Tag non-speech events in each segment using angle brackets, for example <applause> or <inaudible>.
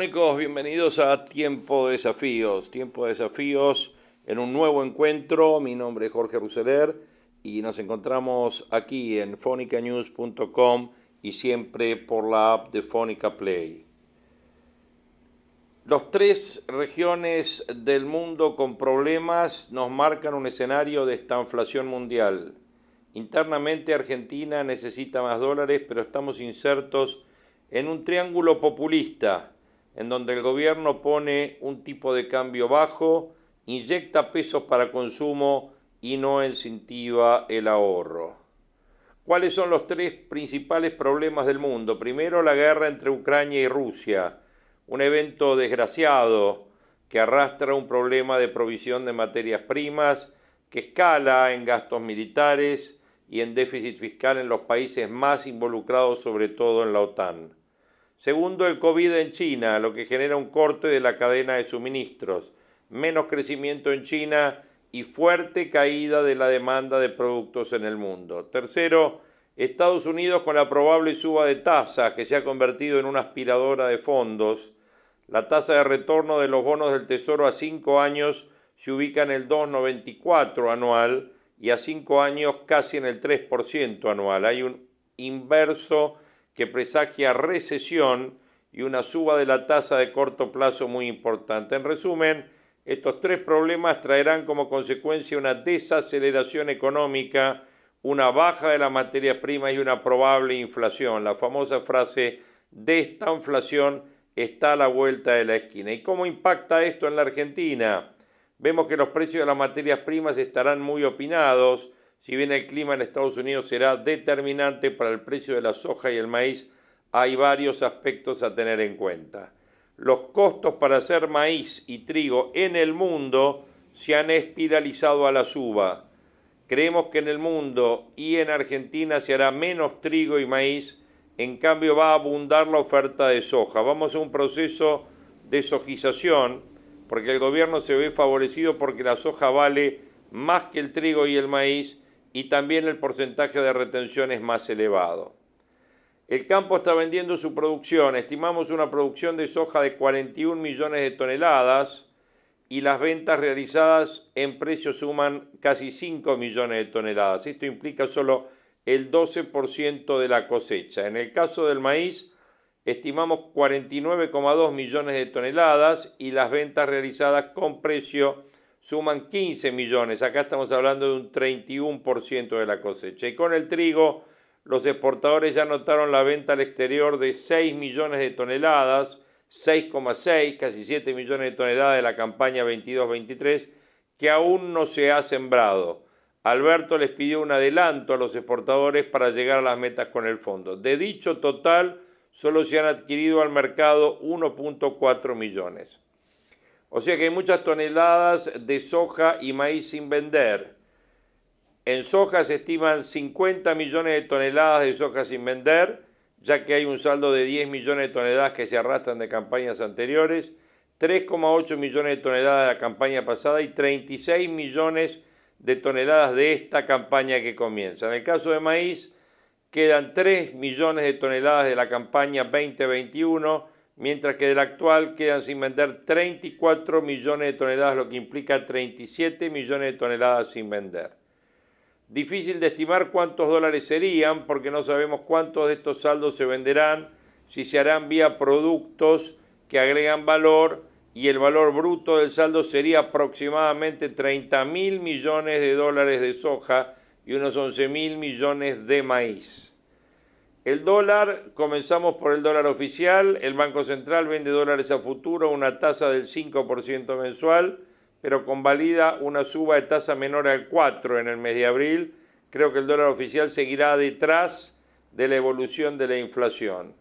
Hola fónicos, bienvenidos a Tiempo de Desafíos. Tiempo de Desafíos en un nuevo encuentro. Mi nombre es Jorge Ruseler y nos encontramos aquí en fonicanews.com y siempre por la app de Fónica Play. Los tres regiones del mundo con problemas nos marcan un escenario de estanflación mundial. Internamente Argentina necesita más dólares, pero estamos insertos en un triángulo populista en donde el gobierno pone un tipo de cambio bajo, inyecta pesos para consumo y no incentiva el ahorro. ¿Cuáles son los tres principales problemas del mundo? Primero, la guerra entre Ucrania y Rusia, un evento desgraciado que arrastra un problema de provisión de materias primas, que escala en gastos militares y en déficit fiscal en los países más involucrados, sobre todo en la OTAN. Segundo, el COVID en China, lo que genera un corte de la cadena de suministros, menos crecimiento en China y fuerte caída de la demanda de productos en el mundo. Tercero, Estados Unidos con la probable suba de tasas que se ha convertido en una aspiradora de fondos. La tasa de retorno de los bonos del Tesoro a cinco años se ubica en el 2,94 anual y a cinco años casi en el 3% anual. Hay un inverso que presagia recesión y una suba de la tasa de corto plazo muy importante. En resumen, estos tres problemas traerán como consecuencia una desaceleración económica, una baja de la materia prima y una probable inflación. La famosa frase de esta inflación está a la vuelta de la esquina. ¿Y cómo impacta esto en la Argentina? Vemos que los precios de las materias primas estarán muy opinados, si bien el clima en Estados Unidos será determinante para el precio de la soja y el maíz, hay varios aspectos a tener en cuenta. Los costos para hacer maíz y trigo en el mundo se han espiralizado a la suba. Creemos que en el mundo y en Argentina se hará menos trigo y maíz, en cambio va a abundar la oferta de soja. Vamos a un proceso de sojización, porque el gobierno se ve favorecido porque la soja vale más que el trigo y el maíz y también el porcentaje de retención es más elevado. El campo está vendiendo su producción, estimamos una producción de soja de 41 millones de toneladas y las ventas realizadas en precio suman casi 5 millones de toneladas. Esto implica solo el 12% de la cosecha. En el caso del maíz, estimamos 49,2 millones de toneladas y las ventas realizadas con precio suman 15 millones. Acá estamos hablando de un 31% de la cosecha. Y con el trigo, los exportadores ya notaron la venta al exterior de 6 millones de toneladas, 6,6, casi 7 millones de toneladas de la campaña 22-23, que aún no se ha sembrado. Alberto les pidió un adelanto a los exportadores para llegar a las metas con el fondo. De dicho total, solo se han adquirido al mercado 1.4 millones. O sea que hay muchas toneladas de soja y maíz sin vender. En soja se estiman 50 millones de toneladas de soja sin vender, ya que hay un saldo de 10 millones de toneladas que se arrastran de campañas anteriores, 3,8 millones de toneladas de la campaña pasada y 36 millones de toneladas de esta campaña que comienza. En el caso de maíz, quedan 3 millones de toneladas de la campaña 2021 mientras que del actual quedan sin vender 34 millones de toneladas, lo que implica 37 millones de toneladas sin vender. Difícil de estimar cuántos dólares serían, porque no sabemos cuántos de estos saldos se venderán, si se harán vía productos que agregan valor y el valor bruto del saldo sería aproximadamente 30 mil millones de dólares de soja y unos 11 mil millones de maíz. El dólar, comenzamos por el dólar oficial, el Banco Central vende dólares a futuro a una tasa del 5% mensual, pero convalida una suba de tasa menor al 4 en el mes de abril. Creo que el dólar oficial seguirá detrás de la evolución de la inflación.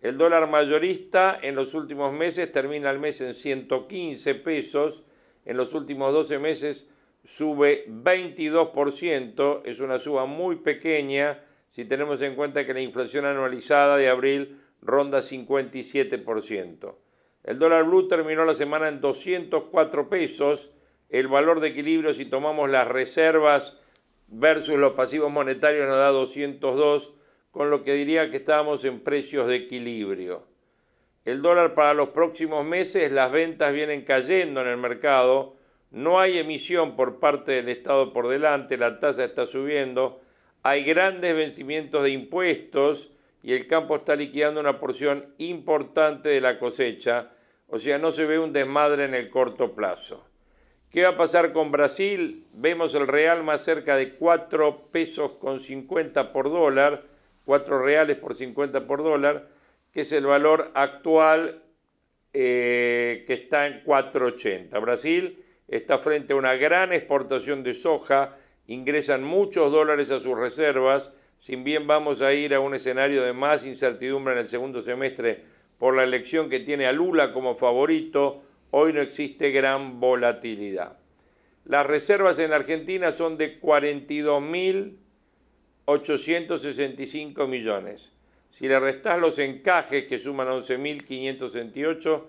El dólar mayorista en los últimos meses termina el mes en 115 pesos, en los últimos 12 meses sube 22%, es una suba muy pequeña si tenemos en cuenta que la inflación anualizada de abril ronda 57%. El dólar blue terminó la semana en 204 pesos, el valor de equilibrio si tomamos las reservas versus los pasivos monetarios nos da 202, con lo que diría que estábamos en precios de equilibrio. El dólar para los próximos meses, las ventas vienen cayendo en el mercado, no hay emisión por parte del Estado por delante, la tasa está subiendo, hay grandes vencimientos de impuestos y el campo está liquidando una porción importante de la cosecha, o sea, no se ve un desmadre en el corto plazo. ¿Qué va a pasar con Brasil? Vemos el real más cerca de 4 pesos con 50 por dólar, 4 reales por 50 por dólar, que es el valor actual eh, que está en 4,80. Brasil está frente a una gran exportación de soja, ingresan muchos dólares a sus reservas, si bien vamos a ir a un escenario de más incertidumbre en el segundo semestre por la elección que tiene a Lula como favorito, hoy no existe gran volatilidad. Las reservas en Argentina son de 42.865 millones. Si le restás los encajes que suman 11.568,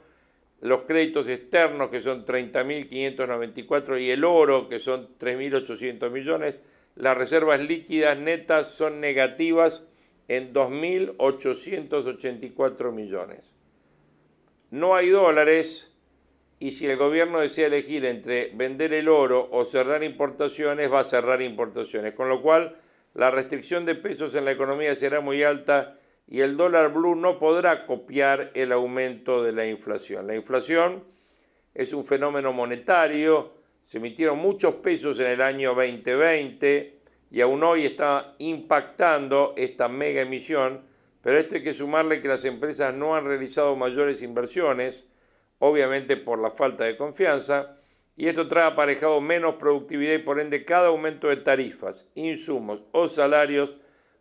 los créditos externos que son 30.594 y el oro que son 3.800 millones, las reservas líquidas netas son negativas en 2.884 millones. No hay dólares y si el gobierno desea elegir entre vender el oro o cerrar importaciones, va a cerrar importaciones, con lo cual la restricción de pesos en la economía será muy alta y el dólar blue no podrá copiar el aumento de la inflación. La inflación es un fenómeno monetario, se emitieron muchos pesos en el año 2020 y aún hoy está impactando esta mega emisión, pero esto hay que sumarle que las empresas no han realizado mayores inversiones, obviamente por la falta de confianza, y esto trae aparejado menos productividad y por ende cada aumento de tarifas, insumos o salarios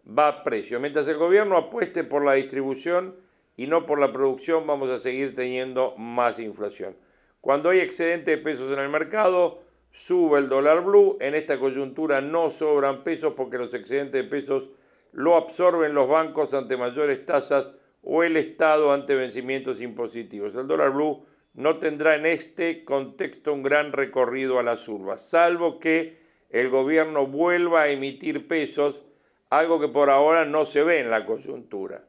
va a precio. Mientras el gobierno apueste por la distribución y no por la producción, vamos a seguir teniendo más inflación. Cuando hay excedente de pesos en el mercado, sube el dólar blue. En esta coyuntura no sobran pesos porque los excedentes de pesos lo absorben los bancos ante mayores tasas o el Estado ante vencimientos impositivos. El dólar blue no tendrá en este contexto un gran recorrido a las urbas, salvo que el gobierno vuelva a emitir pesos algo que por ahora no se ve en la coyuntura.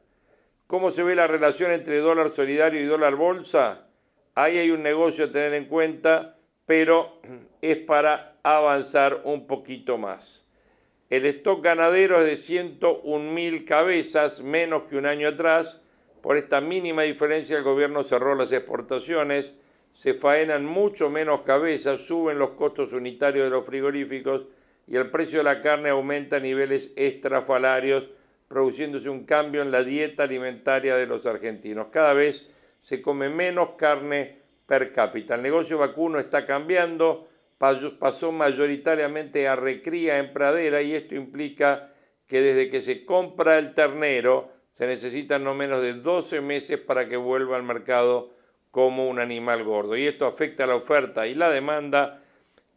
¿Cómo se ve la relación entre dólar solidario y dólar bolsa? Ahí hay un negocio a tener en cuenta, pero <clears throat> es para avanzar un poquito más. El stock ganadero es de 101 mil cabezas, menos que un año atrás. Por esta mínima diferencia el gobierno cerró las exportaciones, se faenan mucho menos cabezas, suben los costos unitarios de los frigoríficos y el precio de la carne aumenta a niveles estrafalarios, produciéndose un cambio en la dieta alimentaria de los argentinos. Cada vez se come menos carne per cápita. El negocio vacuno está cambiando, pasó mayoritariamente a recría en pradera y esto implica que desde que se compra el ternero se necesitan no menos de 12 meses para que vuelva al mercado como un animal gordo. Y esto afecta a la oferta y la demanda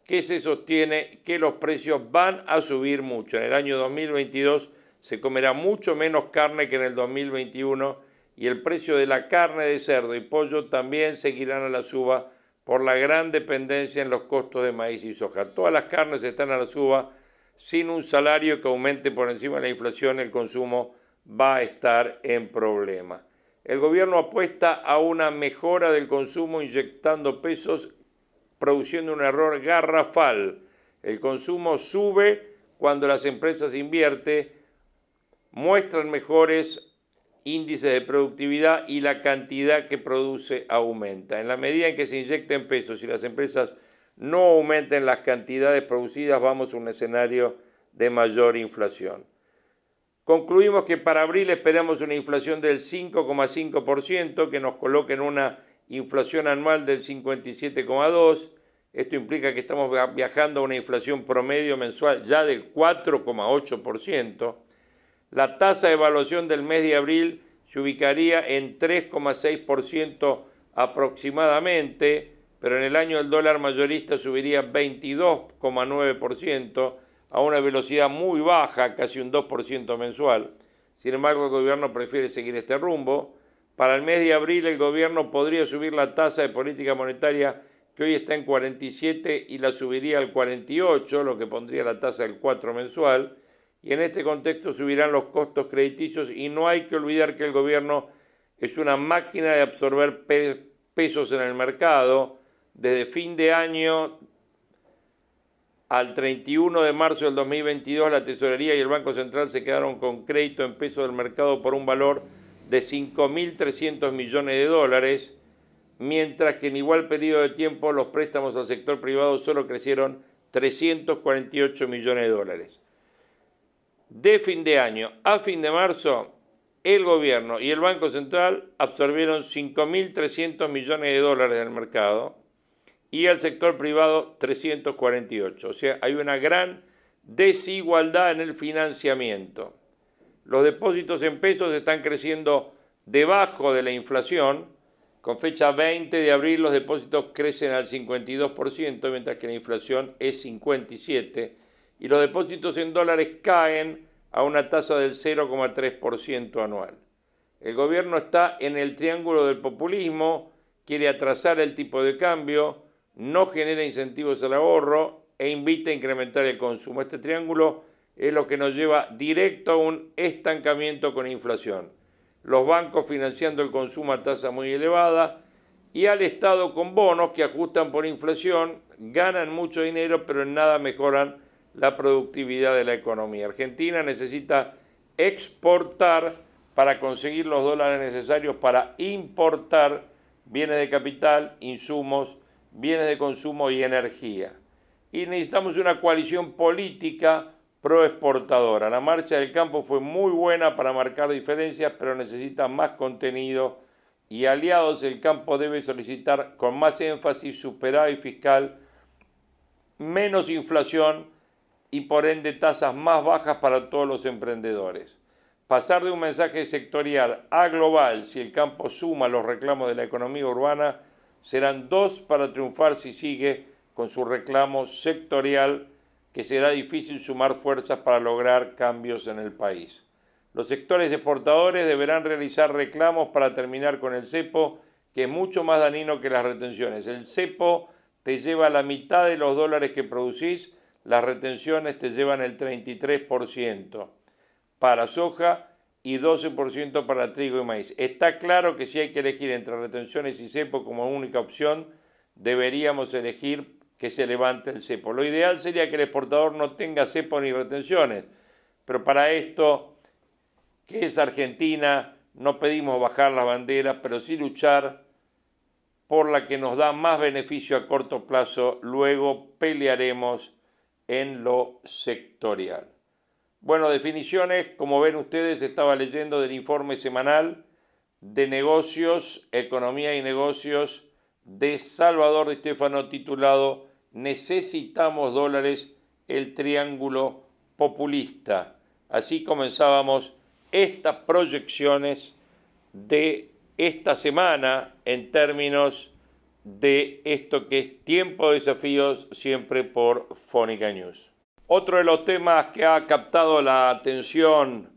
que se sostiene que los precios van a subir mucho. En el año 2022 se comerá mucho menos carne que en el 2021 y el precio de la carne de cerdo y pollo también seguirán a la suba por la gran dependencia en los costos de maíz y soja. Todas las carnes están a la suba sin un salario que aumente por encima de la inflación, el consumo va a estar en problema. El gobierno apuesta a una mejora del consumo inyectando pesos produciendo un error garrafal. El consumo sube cuando las empresas invierten, muestran mejores índices de productividad y la cantidad que produce aumenta. En la medida en que se inyecten pesos y las empresas no aumenten las cantidades producidas, vamos a un escenario de mayor inflación. Concluimos que para abril esperamos una inflación del 5,5% que nos coloque en una inflación anual del 57,2, Esto implica que estamos viajando a una inflación promedio mensual ya del 4,8%. La tasa de evaluación del mes de abril se ubicaría en 3,6% aproximadamente, pero en el año el dólar mayorista subiría 22,9% a una velocidad muy baja, casi un 2% mensual. Sin embargo, el gobierno prefiere seguir este rumbo. Para el mes de abril el gobierno podría subir la tasa de política monetaria que hoy está en 47 y la subiría al 48, lo que pondría la tasa del 4 mensual. Y en este contexto subirán los costos crediticios y no hay que olvidar que el gobierno es una máquina de absorber pesos en el mercado. Desde fin de año al 31 de marzo del 2022 la Tesorería y el Banco Central se quedaron con crédito en pesos del mercado por un valor de 5.300 millones de dólares, mientras que en igual periodo de tiempo los préstamos al sector privado solo crecieron 348 millones de dólares. De fin de año a fin de marzo, el gobierno y el Banco Central absorbieron 5.300 millones de dólares del mercado y el sector privado 348. O sea, hay una gran desigualdad en el financiamiento. Los depósitos en pesos están creciendo debajo de la inflación. Con fecha 20 de abril los depósitos crecen al 52%, mientras que la inflación es 57%. Y los depósitos en dólares caen a una tasa del 0,3% anual. El gobierno está en el triángulo del populismo, quiere atrasar el tipo de cambio, no genera incentivos al ahorro e invita a incrementar el consumo. Este triángulo es lo que nos lleva directo a un estancamiento con inflación. Los bancos financiando el consumo a tasa muy elevada y al Estado con bonos que ajustan por inflación, ganan mucho dinero pero en nada mejoran la productividad de la economía. Argentina necesita exportar para conseguir los dólares necesarios para importar bienes de capital, insumos, bienes de consumo y energía. Y necesitamos una coalición política proexportadora. La marcha del campo fue muy buena para marcar diferencias, pero necesita más contenido y aliados el campo debe solicitar con más énfasis superávit fiscal, menos inflación y por ende tasas más bajas para todos los emprendedores. Pasar de un mensaje sectorial a global, si el campo suma los reclamos de la economía urbana, serán dos para triunfar si sigue con su reclamo sectorial que será difícil sumar fuerzas para lograr cambios en el país. Los sectores exportadores deberán realizar reclamos para terminar con el cepo, que es mucho más dañino que las retenciones. El cepo te lleva la mitad de los dólares que producís, las retenciones te llevan el 33% para soja y 12% para trigo y maíz. Está claro que si hay que elegir entre retenciones y cepo como única opción, deberíamos elegir que se levante el cepo. Lo ideal sería que el exportador no tenga cepo ni retenciones, pero para esto, que es Argentina, no pedimos bajar la bandera, pero sí luchar por la que nos da más beneficio a corto plazo, luego pelearemos en lo sectorial. Bueno, definiciones, como ven ustedes, estaba leyendo del informe semanal de negocios, economía y negocios de Salvador Estefano titulado necesitamos dólares, el triángulo populista. Así comenzábamos estas proyecciones de esta semana en términos de esto que es tiempo de desafíos siempre por Fónica News. Otro de los temas que ha captado la atención,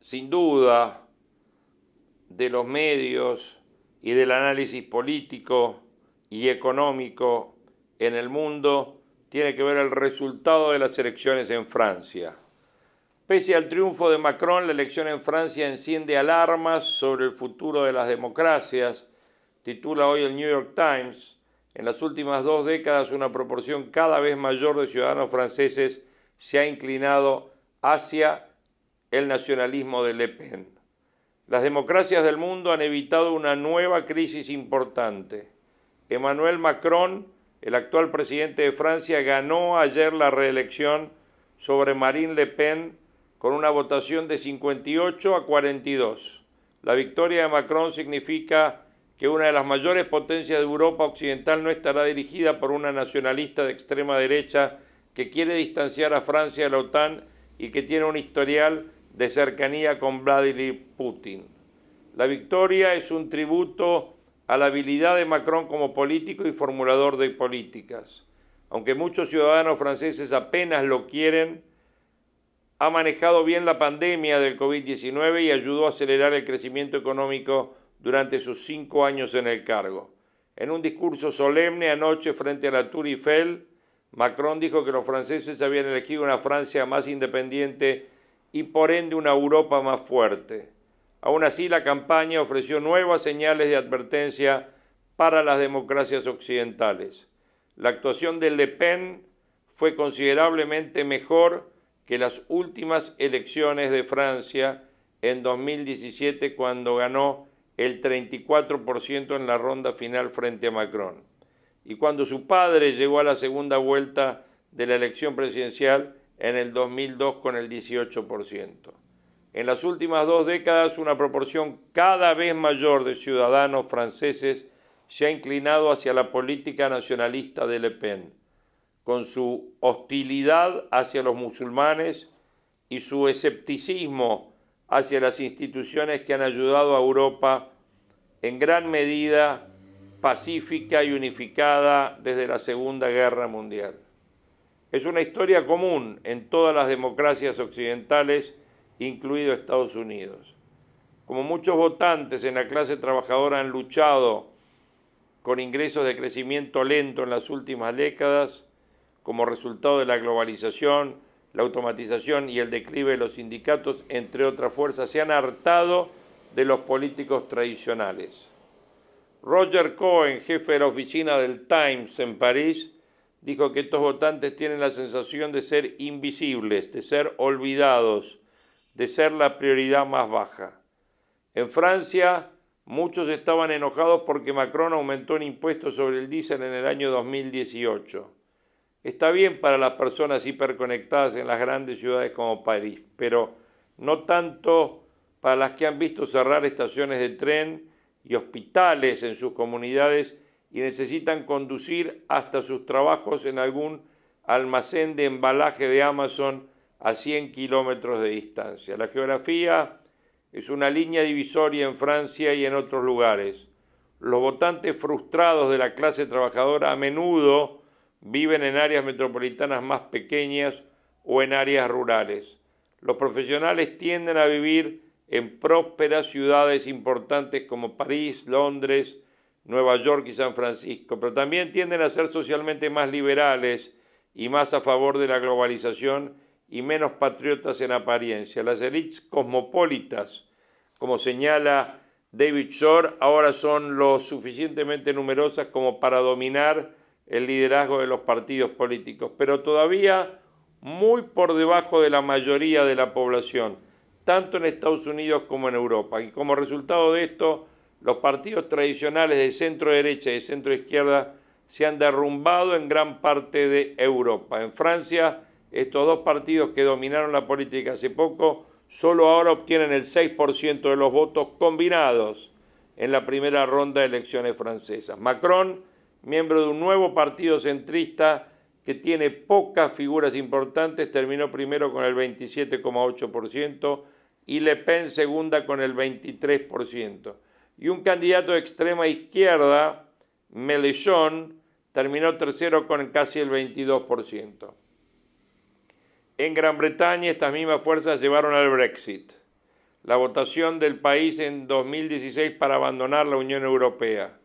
sin duda, de los medios y del análisis político y económico en el mundo tiene que ver el resultado de las elecciones en Francia. Pese al triunfo de Macron, la elección en Francia enciende alarmas sobre el futuro de las democracias, titula hoy el New York Times. En las últimas dos décadas una proporción cada vez mayor de ciudadanos franceses se ha inclinado hacia el nacionalismo de Le Pen. Las democracias del mundo han evitado una nueva crisis importante. Emmanuel Macron el actual presidente de Francia ganó ayer la reelección sobre Marine Le Pen con una votación de 58 a 42. La victoria de Macron significa que una de las mayores potencias de Europa Occidental no estará dirigida por una nacionalista de extrema derecha que quiere distanciar a Francia de la OTAN y que tiene un historial de cercanía con Vladimir Putin. La victoria es un tributo a la habilidad de Macron como político y formulador de políticas. Aunque muchos ciudadanos franceses apenas lo quieren, ha manejado bien la pandemia del COVID-19 y ayudó a acelerar el crecimiento económico durante sus cinco años en el cargo. En un discurso solemne anoche frente a la Tour Eiffel, Macron dijo que los franceses habían elegido una Francia más independiente y por ende una Europa más fuerte. Aún así, la campaña ofreció nuevas señales de advertencia para las democracias occidentales. La actuación de Le Pen fue considerablemente mejor que las últimas elecciones de Francia en 2017 cuando ganó el 34% en la ronda final frente a Macron. Y cuando su padre llegó a la segunda vuelta de la elección presidencial en el 2002 con el 18%. En las últimas dos décadas, una proporción cada vez mayor de ciudadanos franceses se ha inclinado hacia la política nacionalista de Le Pen, con su hostilidad hacia los musulmanes y su escepticismo hacia las instituciones que han ayudado a Europa en gran medida pacífica y unificada desde la Segunda Guerra Mundial. Es una historia común en todas las democracias occidentales, incluido Estados Unidos. Como muchos votantes en la clase trabajadora han luchado con ingresos de crecimiento lento en las últimas décadas, como resultado de la globalización, la automatización y el declive de los sindicatos, entre otras fuerzas, se han hartado de los políticos tradicionales. Roger Cohen, jefe de la oficina del Times en París, dijo que estos votantes tienen la sensación de ser invisibles, de ser olvidados, de ser la prioridad más baja. En Francia, muchos estaban enojados porque Macron aumentó un impuesto sobre el diésel en el año 2018. Está bien para las personas hiperconectadas en las grandes ciudades como París, pero no tanto para las que han visto cerrar estaciones de tren y hospitales en sus comunidades y necesitan conducir hasta sus trabajos en algún almacén de embalaje de Amazon a 100 kilómetros de distancia. La geografía es una línea divisoria en Francia y en otros lugares. Los votantes frustrados de la clase trabajadora a menudo viven en áreas metropolitanas más pequeñas o en áreas rurales. Los profesionales tienden a vivir en prósperas ciudades importantes como París, Londres, Nueva York y San Francisco, pero también tienden a ser socialmente más liberales y más a favor de la globalización y menos patriotas en apariencia. Las élites cosmopolitas, como señala David Shore, ahora son lo suficientemente numerosas como para dominar el liderazgo de los partidos políticos, pero todavía muy por debajo de la mayoría de la población, tanto en Estados Unidos como en Europa. Y como resultado de esto, los partidos tradicionales de centro derecha y de centro izquierda se han derrumbado en gran parte de Europa. En Francia, estos dos partidos que dominaron la política hace poco, solo ahora obtienen el 6% de los votos combinados en la primera ronda de elecciones francesas. Macron, miembro de un nuevo partido centrista que tiene pocas figuras importantes, terminó primero con el 27,8% y Le Pen segunda con el 23% y un candidato de extrema izquierda, Melechon, terminó tercero con casi el 22%. En Gran Bretaña estas mismas fuerzas llevaron al Brexit, la votación del país en 2016 para abandonar la Unión Europea,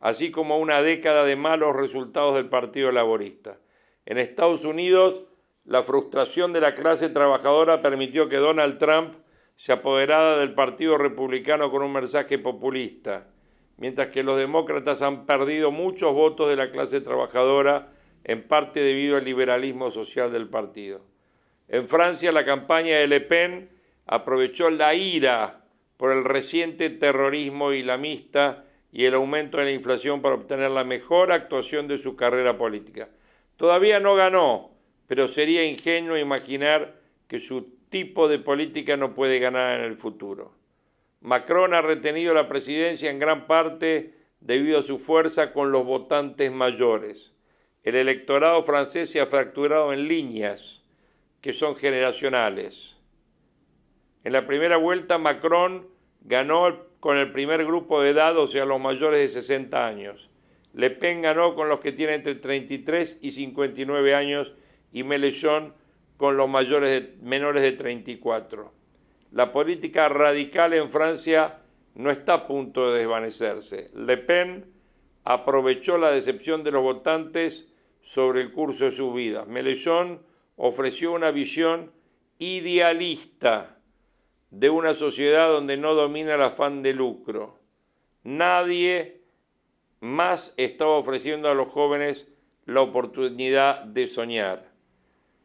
así como una década de malos resultados del Partido Laborista. En Estados Unidos, la frustración de la clase trabajadora permitió que Donald Trump se apoderada del Partido Republicano con un mensaje populista, mientras que los demócratas han perdido muchos votos de la clase trabajadora, en parte debido al liberalismo social del partido. En Francia, la campaña de Le Pen aprovechó la ira por el reciente terrorismo islamista y el aumento de la inflación para obtener la mejor actuación de su carrera política. Todavía no ganó, pero sería ingenuo imaginar que su tipo de política no puede ganar en el futuro. Macron ha retenido la presidencia en gran parte debido a su fuerza con los votantes mayores. El electorado francés se ha fracturado en líneas que son generacionales. En la primera vuelta Macron ganó con el primer grupo de edad, o sea, los mayores de 60 años. Le Pen ganó con los que tienen entre 33 y 59 años y Mélenchon con los mayores menores de 34. La política radical en Francia no está a punto de desvanecerse. Le Pen aprovechó la decepción de los votantes sobre el curso de su vida. Mélenchon ofreció una visión idealista de una sociedad donde no domina el afán de lucro. Nadie más estaba ofreciendo a los jóvenes la oportunidad de soñar.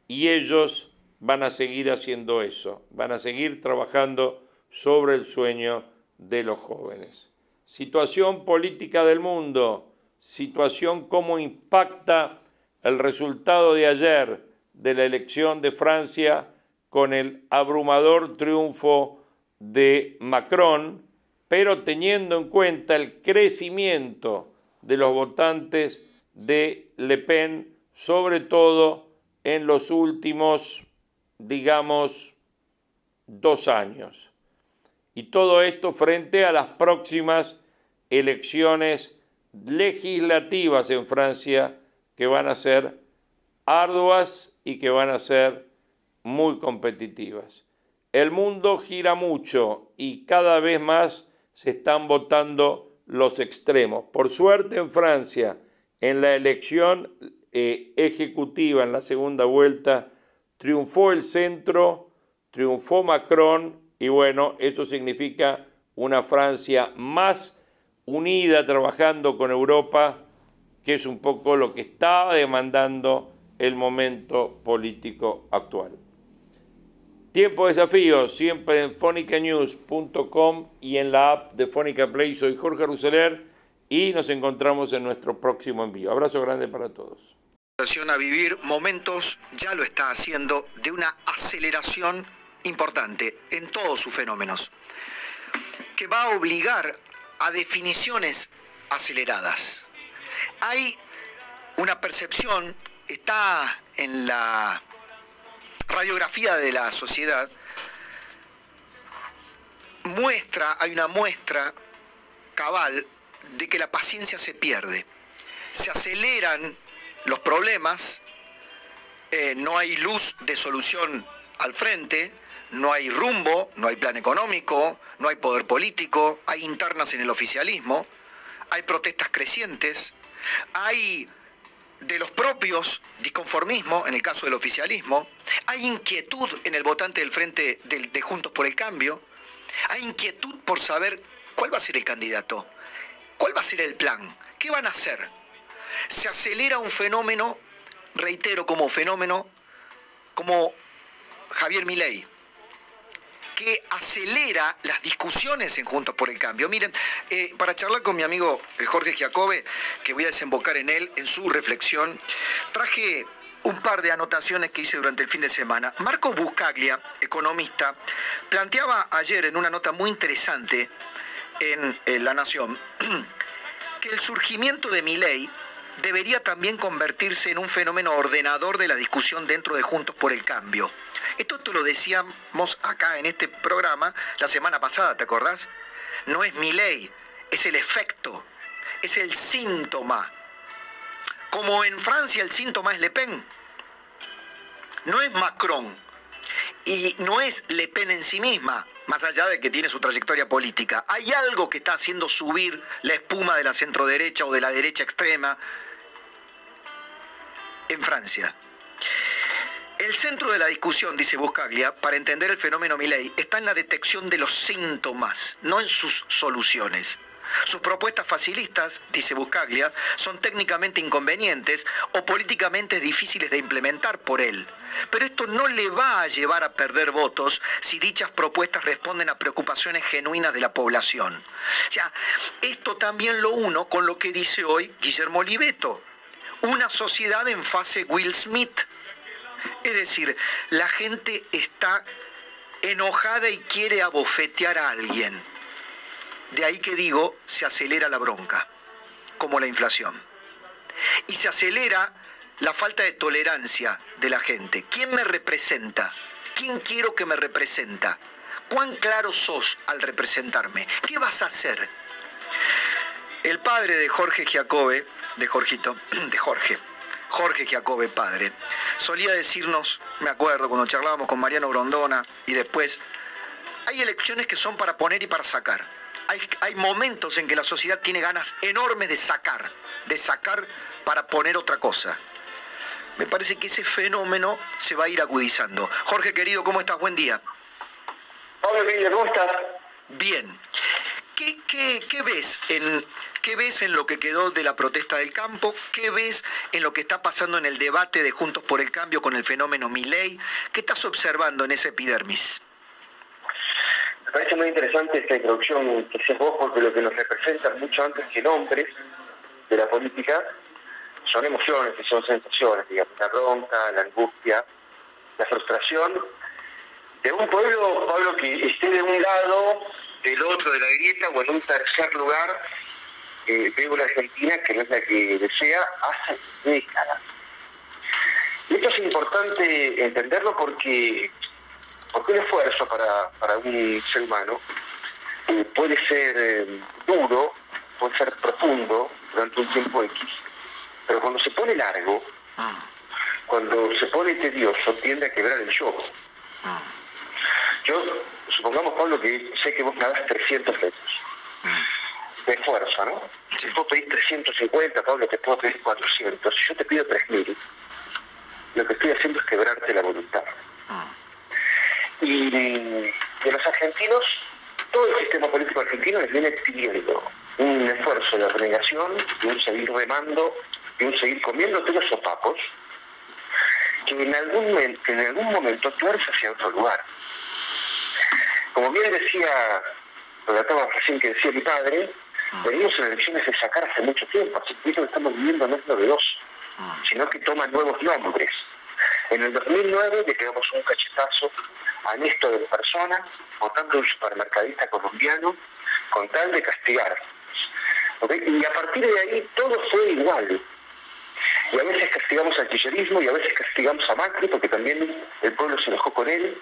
Y ellos van a seguir haciendo eso, van a seguir trabajando sobre el sueño de los jóvenes. Situación política del mundo, situación cómo impacta el resultado de ayer de la elección de Francia con el abrumador triunfo de Macron, pero teniendo en cuenta el crecimiento de los votantes de Le Pen, sobre todo en los últimos, digamos, dos años. Y todo esto frente a las próximas elecciones legislativas en Francia que van a ser arduas y que van a ser muy competitivas. El mundo gira mucho y cada vez más se están votando los extremos. Por suerte en Francia, en la elección eh, ejecutiva, en la segunda vuelta, triunfó el centro, triunfó Macron y bueno, eso significa una Francia más unida trabajando con Europa, que es un poco lo que está demandando el momento político actual. Tiempo de desafíos, siempre en fonicanews.com y en la app de Fónica Play. Soy Jorge Ruseler y nos encontramos en nuestro próximo envío. Abrazo grande para todos. A vivir momentos, ya lo está haciendo, de una aceleración importante en todos sus fenómenos, que va a obligar a definiciones aceleradas. Hay una percepción, está en la radiografía de la sociedad, muestra, hay una muestra cabal de que la paciencia se pierde. Se aceleran los problemas, eh, no hay luz de solución al frente, no hay rumbo, no hay plan económico, no hay poder político, hay internas en el oficialismo, hay protestas crecientes, hay de los propios disconformismo, en el caso del oficialismo, hay inquietud en el votante del Frente de, Juntos por el Cambio, hay inquietud por saber cuál va a ser el candidato, cuál va a ser el plan, qué van a hacer. Se acelera un fenómeno, reitero, como fenómeno, como Javier Milei, que acelera las discusiones en Juntos por el Cambio. Miren, eh, para charlar con mi amigo eh, Jorge Giacobbe, que voy a desembocar en él, en su reflexión, traje un par de anotaciones que hice durante el fin de semana. Marco Buscaglia, economista, planteaba ayer en una nota muy interesante en, en La Nación <clears throat> que el surgimiento de mi ley debería también convertirse en un fenómeno ordenador de la discusión dentro de Juntos por el Cambio. Esto te lo decíamos acá en este programa la semana pasada, ¿te acordás? No es mi ley, es el efecto, es el síntoma. Como en Francia el síntoma es Le Pen, no es Macron y no es Le Pen en sí misma, más allá de que tiene su trayectoria política. Hay algo que está haciendo subir la espuma de la centroderecha o de la derecha extrema en Francia. El centro de la discusión, dice Buscaglia, para entender el fenómeno Milley, está en la detección de los síntomas, no en sus soluciones. Sus propuestas facilistas, dice Buscaglia, son técnicamente inconvenientes o políticamente difíciles de implementar por él. Pero esto no le va a llevar a perder votos si dichas propuestas responden a preocupaciones genuinas de la población. Ya, esto también lo uno con lo que dice hoy Guillermo Oliveto. Una sociedad en fase Will Smith es decir, la gente está enojada y quiere abofetear a alguien. De ahí que digo, se acelera la bronca, como la inflación. Y se acelera la falta de tolerancia de la gente. ¿Quién me representa? ¿Quién quiero que me representa? ¿Cuán claro sos al representarme? ¿Qué vas a hacer? El padre de Jorge Giacobbe, de Jorgito, <clears throat> de Jorge, Jorge Giacobbe, padre, solía decirnos, me acuerdo cuando charlábamos con Mariano Grondona y después, hay elecciones que son para poner y para sacar. Hay, hay momentos en que la sociedad tiene ganas enormes de sacar, de sacar para poner otra cosa me parece que ese fenómeno se va a ir agudizando. Jorge querido, ¿cómo estás? Buen día. Hola, Emilio, ¿cómo estás? Bien. ¿Qué, ves en, ¿Qué ves en lo que quedó de la protesta del campo? ¿Qué ves en lo que está pasando en el debate de Juntos por el Cambio con el fenómeno Milley? ¿Qué estás observando en ese epidermis? Me parece muy interesante esta introducción que haces vos porque lo que nos representa mucho antes que nombres de la política son emociones y son sensaciones, digamos, la bronca, la angustia, la frustración de un pueblo, Pablo, que esté de un lado, del otro de la grieta o en un tercer lugar, eh, veo una Argentina que no es la que desea hace décadas. Y esto es importante entenderlo porque, porque un esfuerzo para, un ser humano eh, puede ser eh, duro, puede ser profundo durante un tiempo X, pero cuando se pone largo, ah. cuando se pone tedioso, tiende a quebrar el show. Ah. Yo, supongamos, Pablo, que sé que vos nadás 300 metros ah. De esfuerzo, ¿no? Te puedo pedir 350, Pablo, te puedo pedir 400. Si yo te pido 3000, lo que estoy haciendo es quebrarte la voluntad. Y de los argentinos, todo el sistema político argentino les viene pidiendo un esfuerzo de renegación y un seguir remando y un seguir comiéndote los sopapos, que en algún, en algún momento tú eres hacia otro lugar. Como bien decía, lo recién que decía mi padre, venimos en elecciones de sacar hace mucho tiempo, así que estamos viviendo no es novedoso, sino que toma nuevos nombres. En el 2009 le quedamos un cachetazo a Néstor de persona, votando un supermercadista colombiano, con tal de castigar. Y a partir de ahí todo fue igual. Y a veces castigamos al kirchnerismo y a veces castigamos a Macri porque también el pueblo se enojó con él.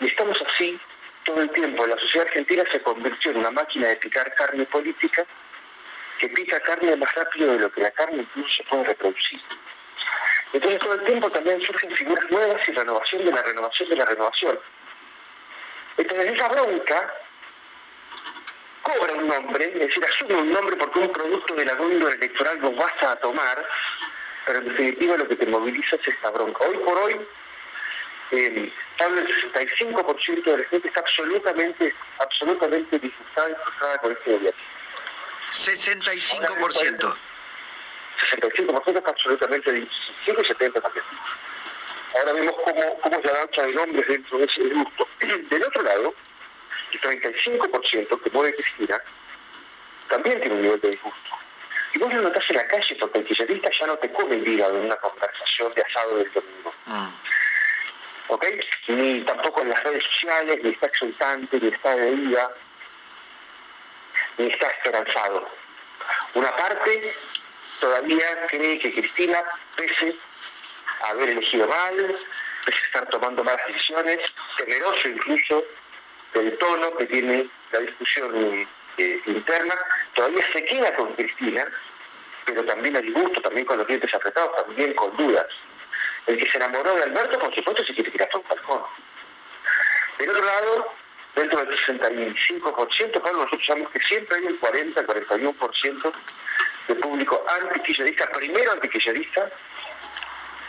Y estamos así todo el tiempo. La sociedad argentina se convirtió en una máquina de picar carne política que pica carne más rápido de lo que la carne incluso se puede reproducir. Entonces todo el tiempo también surgen figuras nuevas y renovación de la renovación de la renovación. Entonces esa bronca cobra un nombre, es decir, asume un nombre porque un producto de la góndola electoral lo vas a tomar pero en definitiva lo que te moviliza es esta bronca. Hoy por hoy, el 65% de la gente está absolutamente, absolutamente disgustada y frustrada con este gobierno. 65%. 65% está absolutamente disgustado y 70% también. Ahora vemos cómo, cómo es la danza de nombres dentro de ese gusto. <clears throat> Del otro lado, el 35% que mueve Cristina también tiene un nivel de disgusto. Y vos lo notás en la calle porque el kirchnerista ya no te come el hígado en una conversación de asado del domingo. Ah. ¿Ok? Ni tampoco en las redes sociales, ni está exultante, ni está de vida, ni está esperanzado. Una parte todavía cree que Cristina, pese a haber elegido mal, pese a estar tomando malas decisiones, temeroso incluso del tono que tiene la discusión eh, interna, todavía se queda con Cristina, pero también a disgusto, también con los dientes apretados, también con dudas. El que se enamoró de Alberto, por supuesto, se quiere tirar a un. Del otro lado, dentro del 65%, claro, nosotros sabemos que siempre hay el 40, el 41% de público antiquillerista, primero antiquillerista,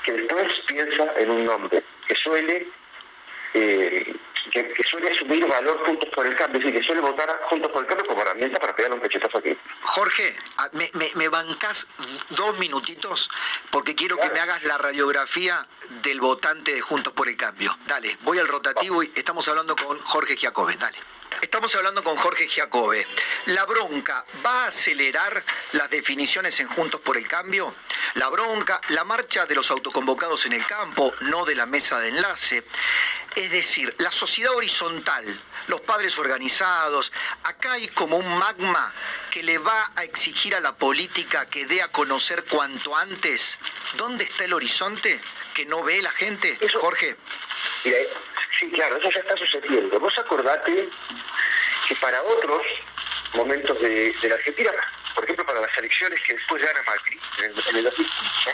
que después piensa en un nombre, que suele eh, que, suele asumir valor Juntos por el Cambio, es decir, que suele votar Juntos por el Cambio como herramienta para pegar un pechetazo aquí. Jorge, ah, me, me, bancás dos minutitos porque quiero que me hagas la radiografía del votante de Juntos por el Cambio. Dale, voy al rotativo y estamos hablando con Jorge Giacobbe, dale. Estamos hablando con Jorge Giacobbe. ¿La bronca va a acelerar las definiciones en Juntos por el Cambio? La bronca, la marcha de los autoconvocados en el campo, no de la mesa de enlace. Es decir, la sociedad horizontal, los padres organizados, acá hay como un magma que le va a exigir a la política que dé a conocer cuanto antes dónde está el horizonte que no ve la gente. Jorge. Sí, claro, eso ya está sucediendo. Vos acordate que para otros momentos de, la Argentina, por ejemplo para las elecciones que después gana Macri en en el 2015,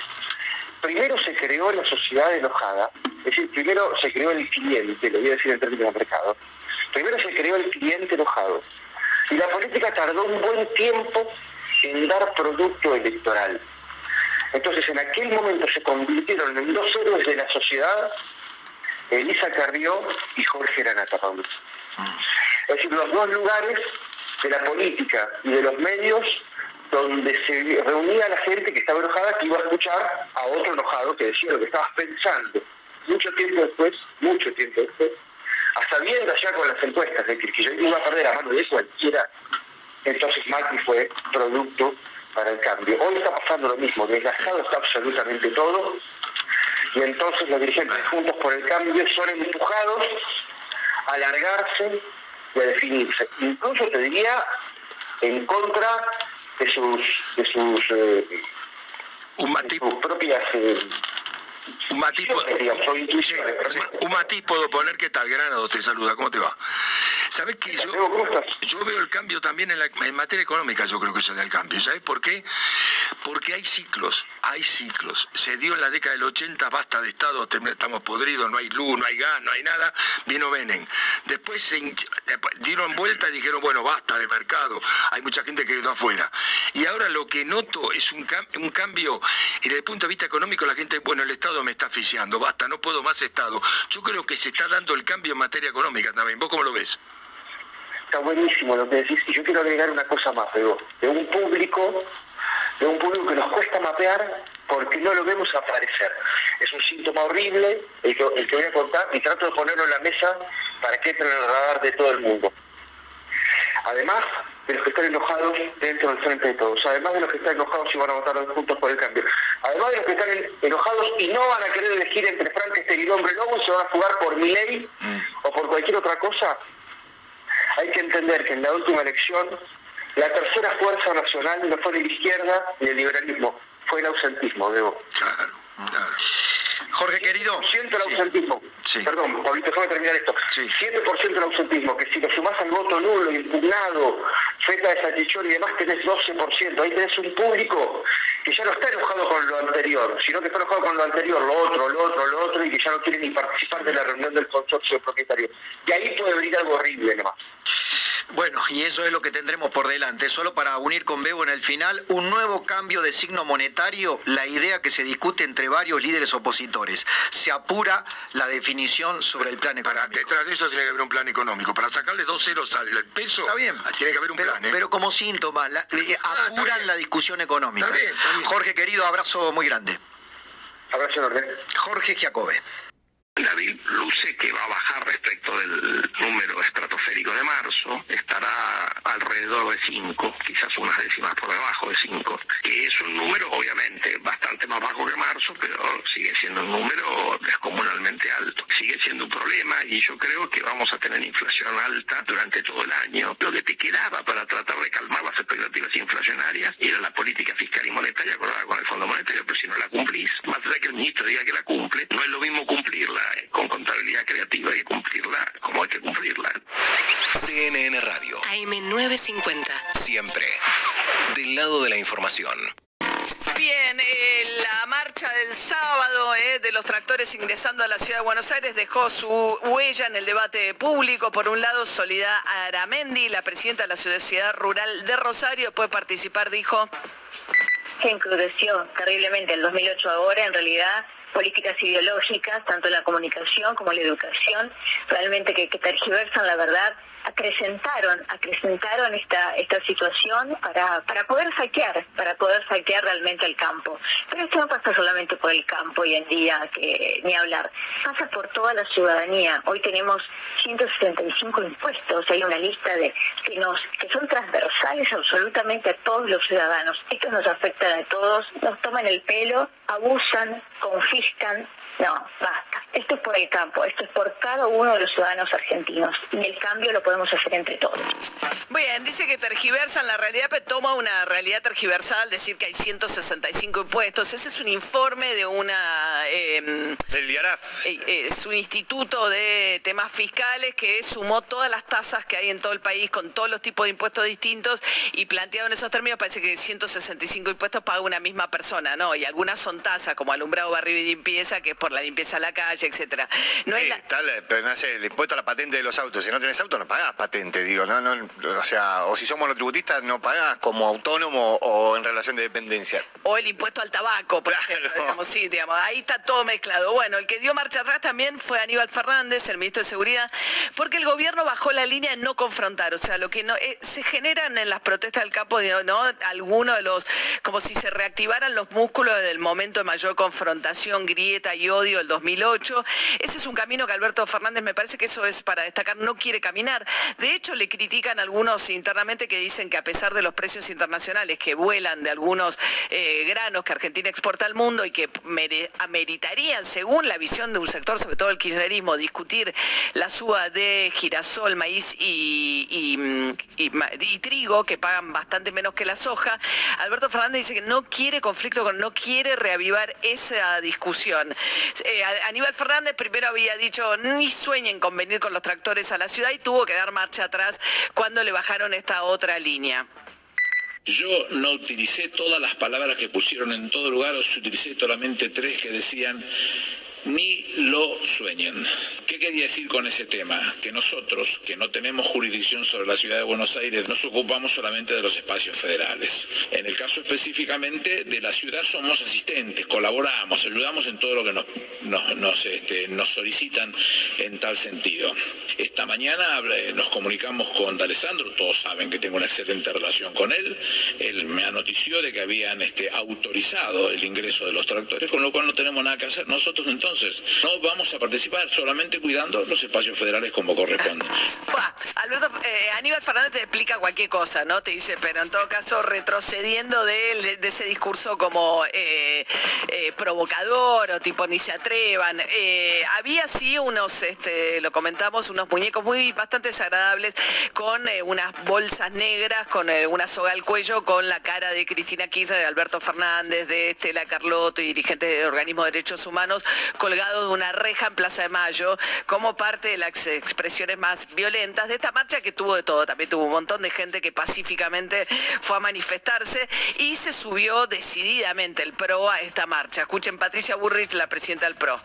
primero se creó la sociedad enojada, es decir, primero se creó el cliente, lo voy a decir en términos de mercado, primero se creó el cliente enojado, y la política tardó un buen tiempo en dar producto electoral. Entonces en aquel momento se convirtieron en dos héroes de la sociedad, Elisa Carrió y Jorge Aranata, Pablo. Es decir, los dos lugares de la política y de los medios donde se reunía la gente que estaba enojada que iba a escuchar a otro enojado que decía lo que estabas pensando. Mucho tiempo después, mucho tiempo después, hasta viendo allá con las encuestas de que yo iba a perder a mano de cualquiera, entonces Macri fue producto para el cambio. Hoy está pasando lo mismo, desgastado está absolutamente todo, y entonces los dirigentes juntos por el cambio son empujados a alargarse y a definirse. Incluso te diría en contra de sus, de sus, eh, propias eh, un matiz, un matiz puedo poner, ¿qué tal? Granado te saluda, ¿cómo te va? ¿Sabes qué? Yo, yo veo el cambio también en, la, en materia económica, yo creo que se da el cambio. ¿Sabes por qué? Porque hay ciclos, hay ciclos. Se dio en la década del 80, basta de Estado, estamos podridos, no hay luz, no hay gas, no hay nada, vino Menem. Después se dieron vuelta y dijeron, bueno, basta de mercado, hay mucha gente que quedó afuera. Y ahora lo que noto es un, un cambio, y desde el punto de vista económico la gente, bueno, el Estado me está asfixiando, basta, no puedo más Estado. Yo creo que se está dando el cambio en materia económica también. ¿Vos cómo lo ves? Está buenísimo lo que decís. Y yo quiero agregar una cosa más, de un público, de un público que nos cuesta mapear porque no lo vemos aparecer. Es un síntoma horrible el que, el que voy a contar y trato de ponerlo en la mesa para que entre en el radar de todo el mundo. Además, de los que están enojados dentro del frente de todos, además de los que están enojados y van a votar juntos por el cambio, además de los que están enojados y no van a querer elegir entre Frank y Hombre Lobo y se van a jugar por mi ley mm. o por cualquier otra cosa, hay que entender que en la última elección la tercera fuerza nacional no fue de la izquierda ni el liberalismo, fue el ausentismo, Debo. Claro, claro. Jorge querido. Siento el ausentismo. Perdón, Pablito, déjame terminar esto. Sí. 7% el ausentismo, que si lo sumás al voto nulo, impugnado, feta de salchichón y demás, tenés 12%. Ahí tenés un público que ya no está enojado con lo anterior, sino que está enojado con lo anterior, lo otro, lo otro, lo otro, y que ya no quiere ni participar de la reunión del consorcio propietario. Y ahí puede venir algo horrible nomás. Bueno, y eso es lo que tendremos por delante. Solo para unir con Bebo en el final, un nuevo cambio de signo monetario, la idea que se discute entre varios líderes opositores. Se apura la definición sobre el plan económico. detrás de eso tiene que haber un plan económico. Para sacarle dos ceros al peso, Está bien. tiene que haber un plan. ¿eh? Pero como síntoma, eh, ah, apuran la discusión económica. Jorge, querido, abrazo muy grande. Abrazo enorme. Jorge David luce que va a bajar respecto del número estratosférico de marzo, estará alrededor de 5, quizás unas décimas por debajo de 5, que es un número obviamente bastante más bajo que marzo, pero sigue siendo un número descomunalmente alto. Sigue siendo un problema y yo creo que vamos a tener inflación alta durante todo el año. Lo que te quedaba para tratar de calmar las expectativas inflacionarias era la política fiscal y monetaria acordada con el Fondo Monetario, pero si no la cumplís, más allá que el ministro diga que la cumple, no es lo mismo cumplirla con contabilidad creativa y cumplirla como hay que cumplirla. CNN Radio. AM950. Siempre. Del lado de la información. Bien, eh, la marcha del sábado eh, de los tractores ingresando a la ciudad de Buenos Aires dejó su huella en el debate público. Por un lado, Soledad Aramendi, la presidenta de la Sociedad Rural de Rosario, después de participar dijo... Se encrudeció terriblemente el 2008 ahora, en realidad políticas ideológicas, tanto en la comunicación como en la educación, realmente que, que tergiversan la verdad acrecentaron, acrecentaron esta, esta situación para, para poder saquear, para poder saquear realmente el campo. Pero esto no pasa solamente por el campo hoy en día, que ni hablar, pasa por toda la ciudadanía. Hoy tenemos 175 impuestos, hay una lista de que nos que son transversales absolutamente a todos los ciudadanos. Esto nos afecta a todos, nos toman el pelo, abusan, confiscan. No, basta Esto es por el campo, esto es por cada uno de los ciudadanos argentinos y el cambio lo podemos hacer entre todos. Bien, dice que tergiversan la realidad, pero toma una realidad tergiversal, decir que hay 165 impuestos. Ese es un informe de una... Eh, El DIARAF. Eh, es un instituto de temas fiscales que sumó todas las tasas que hay en todo el país con todos los tipos de impuestos distintos y planteado en esos términos parece que 165 impuestos paga una misma persona, ¿no? Y algunas son tasas como alumbrado, barrio y limpieza, que es por la limpieza de la calle, etcétera. No sí, está, pero no sé, el impuesto a la patente de los autos. Si no tenés auto no pagás patente, digo, no, no, o sea, o si somos monotributistas no pagás como autónomo o en relación de dependencia. O el impuesto al tabaco, por ejemplo, digamos, sí, digamos, ahí está todo mezclado. Bueno, el que dio marcha atrás también fue Aníbal Fernández, el ministro de Seguridad, porque el gobierno bajó la línea de no confrontar, o sea, lo que no eh, se generan en las protestas del campo, ¿no? Algunos de los, como si se reactivaran los músculos del momento de mayor confrontación, grieta y odio del 2008. Ese es un camino que Alberto Fernández, me parece que eso es para destacar, no quiere caminar. De hecho, le critican algunos internamente que dicen que a pesar de los precios internacionales que vuelan de algunos eh, granos que Argentina exporta al mundo y que ameritarían, según la visión de un sector, sobre todo el kirchnerismo, discutir la suba de girasol, maíz y, y, trigo, que pagan bastante menos que la soja, Alberto Fernández dice que no quiere conflicto, con, no quiere reavivar esa discusión. Eh, Aníbal Fernández primero había dicho ni sueñen con venir con los tractores a la ciudad y tuvo que dar marcha atrás cuando le bajaron esta otra línea. Yo no utilicé todas las palabras que pusieron en todo lugar, os utilicé solamente tres que decían ni lo sueñen. ¿Qué quería decir con ese tema? Que nosotros, que no tenemos jurisdicción sobre la ciudad de Buenos Aires, nos ocupamos solamente de los espacios federales. En el caso específicamente de la ciudad somos asistentes, colaboramos, ayudamos en todo lo que nos, este, nos, solicitan en tal sentido. Esta mañana nos comunicamos con D'Alessandro, todos saben que tengo una excelente relación con él. Él me anotició de que habían este, autorizado el ingreso de los tractores, con lo cual no tenemos nada que hacer. Nosotros entonces entonces no vamos a participar, solamente cuidando los espacios federales como corresponde. <laughs> Alberto, eh, Aníbal Fernández te explica cualquier cosa, ¿no? Te dice, pero en todo caso retrocediendo de, ese discurso como eh, eh, provocador o tipo ni se atrevan. había sí unos, este, lo comentamos, unos muñecos muy bastante desagradables con unas bolsas negras, con una soga al cuello, con la cara de Cristina Kirchner, de Alberto Fernández, de Estela Carlotto y dirigentes de organismos de derechos humanos, colgado de una reja en Plaza de Mayo como parte de las expresiones más violentas de esta marcha que tuvo de todo. También tuvo un montón de gente que pacíficamente fue a manifestarse y se subió decididamente el PRO a esta marcha. Escuchen Patricia Burrich, la presidenta del PRO.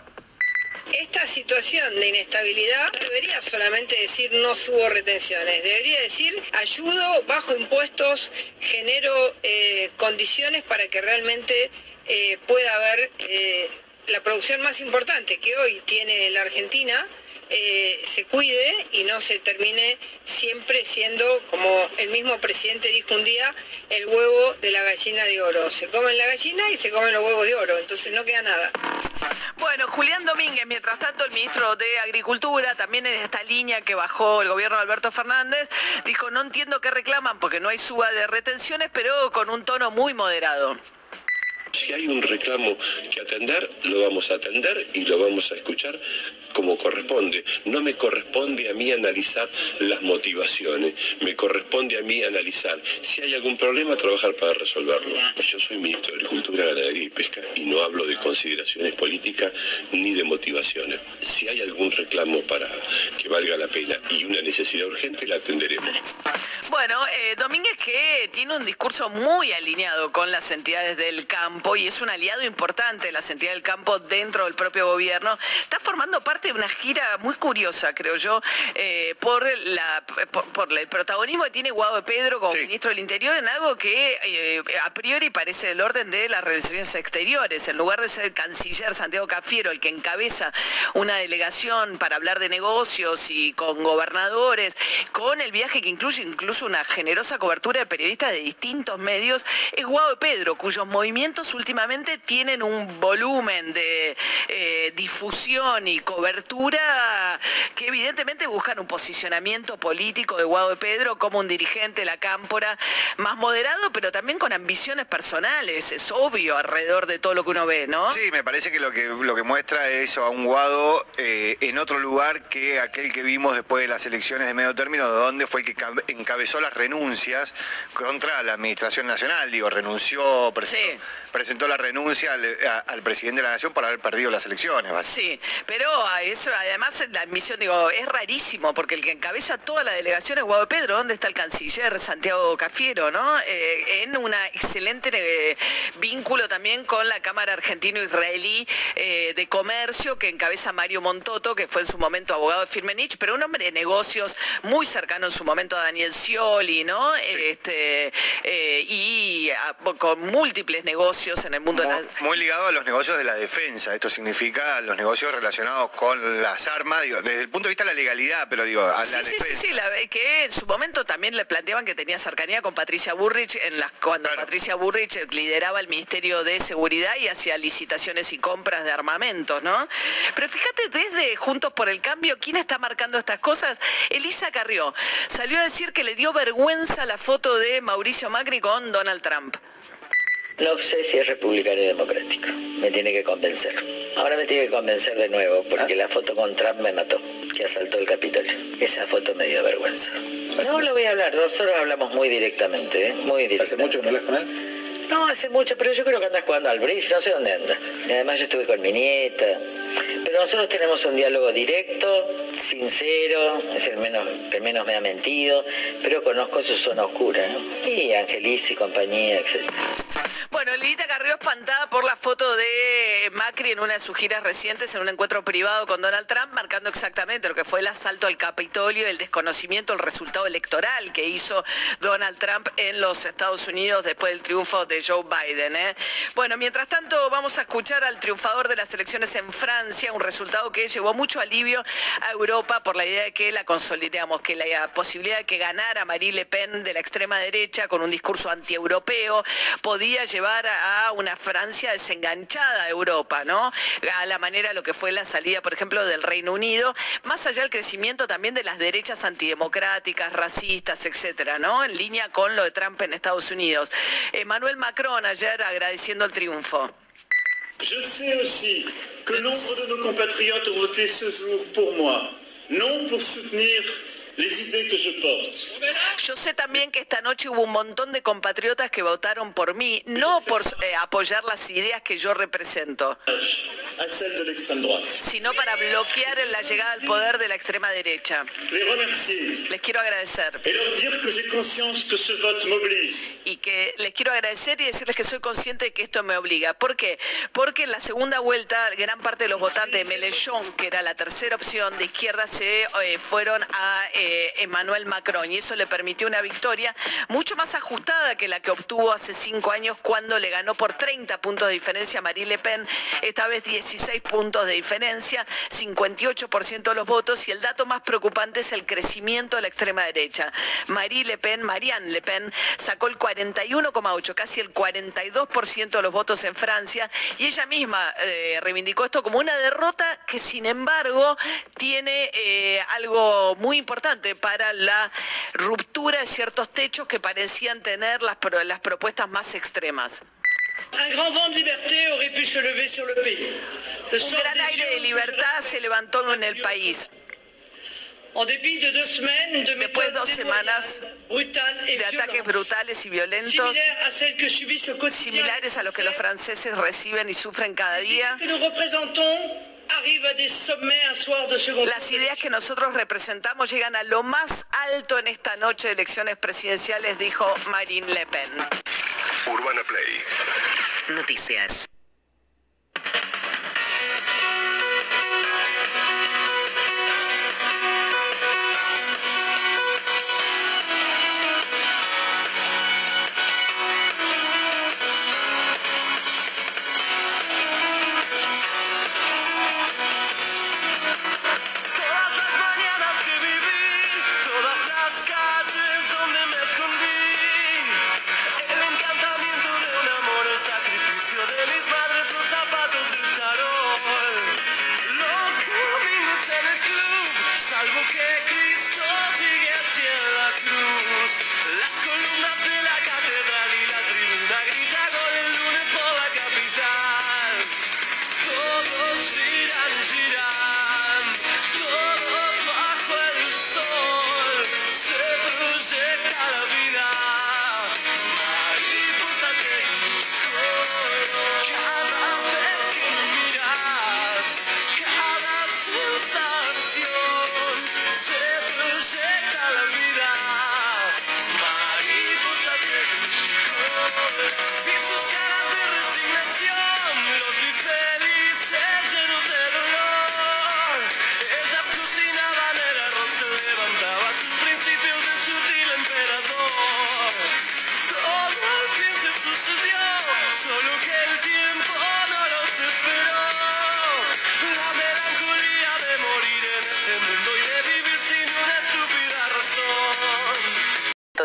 Esta situación de inestabilidad debería solamente decir no subo retenciones, debería decir ayudo, bajo impuestos, genero eh, condiciones para que realmente eh, pueda haber eh, la producción más importante que hoy tiene la Argentina eh, se cuide y no se termine siempre siendo, como el mismo presidente dijo un día, el huevo de la gallina de oro. Se comen la gallina y se comen los huevos de oro, entonces no queda nada. Bueno, Julián Domínguez, mientras tanto el ministro de Agricultura, también en esta línea que bajó el gobierno de Alberto Fernández, dijo, no entiendo qué reclaman porque no hay suba de retenciones, pero con un tono muy moderado. Si hay un reclamo que atender, lo vamos a atender y lo vamos a escuchar como corresponde. No me corresponde a mí analizar las motivaciones, me corresponde a mí analizar si hay algún problema, trabajar para resolverlo. Yo soy ministro de Agricultura, Ganadería y Pesca y no hablo de consideraciones políticas ni de motivaciones. Si hay algún reclamo para que valga la pena y una necesidad urgente, la atenderemos. Bueno, eh, Domínguez que tiene un discurso muy alineado con las entidades del campo y es un aliado importante de la entidades del campo dentro del propio gobierno, está formando parte de una gira muy curiosa, creo yo, eh, por, la, por, el protagonismo que tiene Guado de Pedro como ministro del Interior en algo que eh, a priori parece el orden de las relaciones exteriores. En lugar de ser el canciller Santiago Cafiero el que encabeza una delegación para hablar de negocios y con gobernadores, con el viaje que incluye incluso una generosa cobertura de periodistas de distintos medios, es Guado Pedro, cuyos movimientos últimamente tienen un volumen de eh, difusión y cobertura que evidentemente buscan un posicionamiento político de Guado Pedro como un dirigente de la cámpora más moderado, pero también con ambiciones personales, es obvio alrededor de todo lo que uno ve, ¿no? Sí, me parece que lo que, lo que muestra eso a un Guado eh, en otro lugar que aquel que vimos después de las elecciones de medio término, donde fue el que encabezó las renuncias contra la Administración Nacional. Digo, renunció, presentó, la renuncia al, presidente de la Nación por haber perdido las elecciones. Sí, pero eso, además, la admisión, digo, es rarísimo, porque el que encabeza toda la delegación es Guado Pedro, ¿dónde está el canciller Santiago Cafiero, ¿no? Eh, en una excelente eh, vínculo también con la Cámara Argentino-Israelí eh, de Comercio, que encabeza Mario Montoto, que fue en su momento abogado de Firmenich, pero un hombre de negocios muy cercano en su momento a Daniel Scioli, ¿no? Este, y con múltiples negocios en el mundo muy, de la... Muy ligado a los negocios de la defensa. Esto significa los negocios relacionados con las armas, digo, desde el punto de vista de la legalidad, pero digo, a la sí, sí, sí, que en su momento también le planteaban que tenía cercanía con Patricia Burrich en las cuando Patricia Burrich lideraba el Ministerio de Seguridad y hacía licitaciones y compras de armamentos, ¿no? Pero fíjate desde Juntos por el Cambio, ¿quién está marcando estas cosas? Elisa Carrió salió a decir que le dio vergüenza la foto de Mauricio Macri con Donald Trump. No sé si es republicano y democrático. Me tiene que convencer. Ahora me tiene que convencer de nuevo, porque la foto con Trump me mató, que asaltó el Capitolio. Esa foto me dio vergüenza. No lo voy a hablar, nosotros hablamos muy directamente, ¿eh? Muy directamente. ¿Hace mucho que no hablas con él? No, hace mucho, pero yo creo que andas jugando al bridge, no sé dónde anda. Y además yo estuve con mi nieta. Pero nosotros tenemos un diálogo directo, sincero, es el menos, el menos me ha mentido, pero conozco su zona oscura, ¿no? Y Angelis y compañía, etc. Bueno, Lilita Carrió espantada por la foto de Macri en una de sus giras recientes en un encuentro privado con Donald Trump, marcando exactamente lo que fue el asalto al Capitolio, el desconocimiento, el resultado electoral que hizo Donald Trump en los Estados Unidos después del triunfo de Joe Biden. ¿eh? Bueno, mientras tanto vamos a escuchar al triunfador de las elecciones en Francia, un resultado que llevó mucho alivio a Europa por la idea de que la consolidamos, que la posibilidad de que ganara Marie Le Pen de la extrema derecha con un discurso antieuropeo podía llevar a una Francia desenganchada de Europa, ¿no? A la manera de lo que fue la salida, por ejemplo, del Reino Unido, más allá del crecimiento también de las derechas antidemocráticas, racistas, etcétera, ¿no? En línea con lo de Trump en Estados Unidos. Emmanuel Macron ayer agradeciendo el triunfo. Je sais aussi que nombre de nos compatriotes ont voté ce jour pour moi, non pour yo sé también que esta noche hubo un montón de compatriotas que votaron por mí, no por eh, apoyar las ideas que yo represento, sino para bloquear la llegada al poder de la extrema derecha. Les quiero agradecer. Y que les quiero agradecer y decirles que soy consciente de que esto me obliga. ¿Por qué? Porque en la segunda vuelta gran parte de los votantes de Melechón, que era la tercera opción de izquierda, se eh, fueron a... Eh, eh, Emmanuel Macron y eso le permitió una victoria mucho más ajustada que la que obtuvo hace cinco años cuando le ganó por 30 puntos de diferencia a Marie Le Pen, esta vez 16 puntos de diferencia, 58% de los votos y el dato más preocupante es el crecimiento de la extrema derecha. Marie Le Pen, Marianne Le Pen, sacó el 41,8, casi el 42% de los votos en Francia y ella misma eh, reivindicó esto como una derrota que sin embargo tiene eh, algo muy importante para la ruptura de ciertos techos que parecían tener las, las propuestas más extremas. Un gran aire de libertad se levantó en el país. Después de dos semanas de ataques brutales y violentos, similares a los que los franceses reciben y sufren cada día, las ideas que nosotros representamos llegan a lo más alto en esta noche de elecciones presidenciales, dijo Marine Le Pen. Urbana Play. Noticias.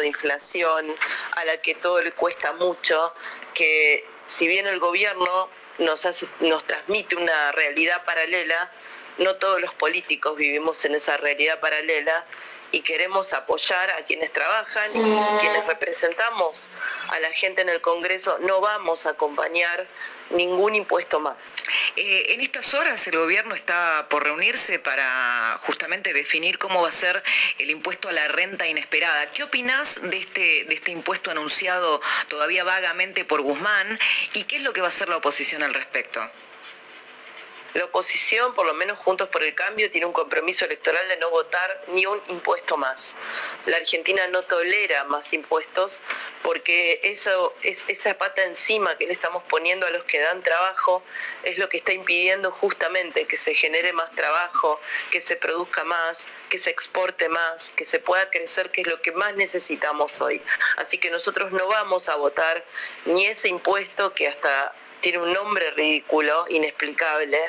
Inflación, a la que todo le cuesta mucho, que si bien el gobierno nos, hace, nos transmite una realidad paralela, no todos los políticos vivimos en esa realidad paralela y queremos apoyar a quienes trabajan y quienes representamos a la gente en el Congreso, no vamos a acompañar ningún impuesto más. Eh, en estas horas el gobierno está por reunirse para justamente definir cómo va a ser el impuesto a la renta inesperada. ¿Qué opinás de este, de este impuesto anunciado todavía vagamente por Guzmán y qué es lo que va a hacer la oposición al respecto? La oposición, por lo menos Juntos por el Cambio, tiene un compromiso electoral de no votar ni un impuesto más. La Argentina no tolera más impuestos porque eso, es, esa pata encima que le estamos poniendo a los que dan trabajo es lo que está impidiendo justamente que se genere más trabajo, que se produzca más, que se exporte más, que se pueda crecer, que es lo que más necesitamos hoy. Así que nosotros no vamos a votar ni ese impuesto que hasta tiene un nombre ridículo, inexplicable,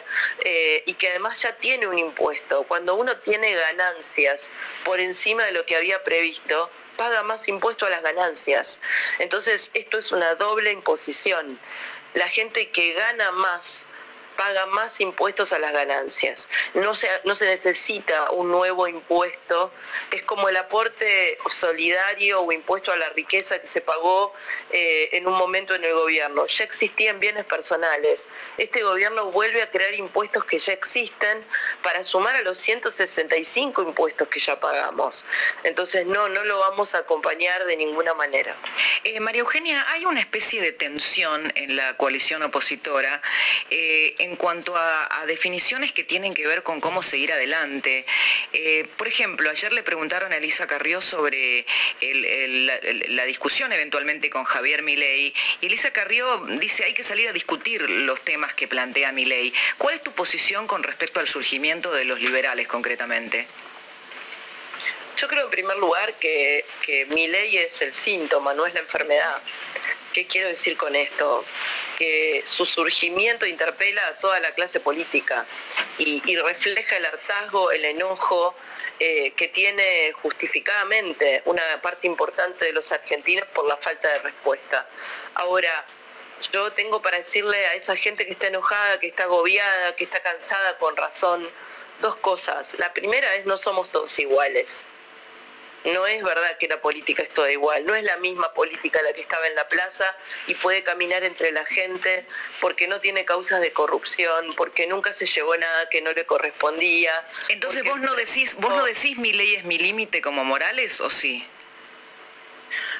eh, y que además ya tiene un impuesto. Cuando uno tiene ganancias por encima de lo que había previsto, paga más impuesto a las ganancias. Entonces, esto es una doble imposición. La gente que gana más paga más impuestos a las ganancias. No se, no se necesita un nuevo impuesto, es como el aporte solidario o impuesto a la riqueza que se pagó eh, en un momento en el gobierno. Ya existían bienes personales. Este gobierno vuelve a crear impuestos que ya existen para sumar a los 165 impuestos que ya pagamos. Entonces no, no lo vamos a acompañar de ninguna manera. Eh, María Eugenia, hay una especie de tensión en la coalición opositora. Eh, en cuanto a, definiciones que tienen que ver con cómo seguir adelante. Eh, por ejemplo, ayer le preguntaron a Elisa Carrió sobre la, discusión eventualmente con Javier Milei y Elisa Carrió dice hay que salir a discutir los temas que plantea Milei. ¿Cuál es tu posición con respecto al surgimiento de los liberales concretamente? Yo creo en primer lugar que, que mi ley es el síntoma, no es la enfermedad. ¿Qué quiero decir con esto? Que su surgimiento interpela a toda la clase política y, refleja el hartazgo, el enojo eh, que tiene justificadamente una parte importante de los argentinos por la falta de respuesta. Ahora, yo tengo para decirle a esa gente que está enojada, que está agobiada, que está cansada con razón, dos cosas. La primera es no somos todos iguales. No es verdad que la política es toda igual, no es la misma política la que estaba en la plaza y puede caminar entre la gente porque no tiene causas de corrupción, porque nunca se llevó nada que no le correspondía. Entonces vos no decís, vos no decís mi ley es mi límite como Morales o sí?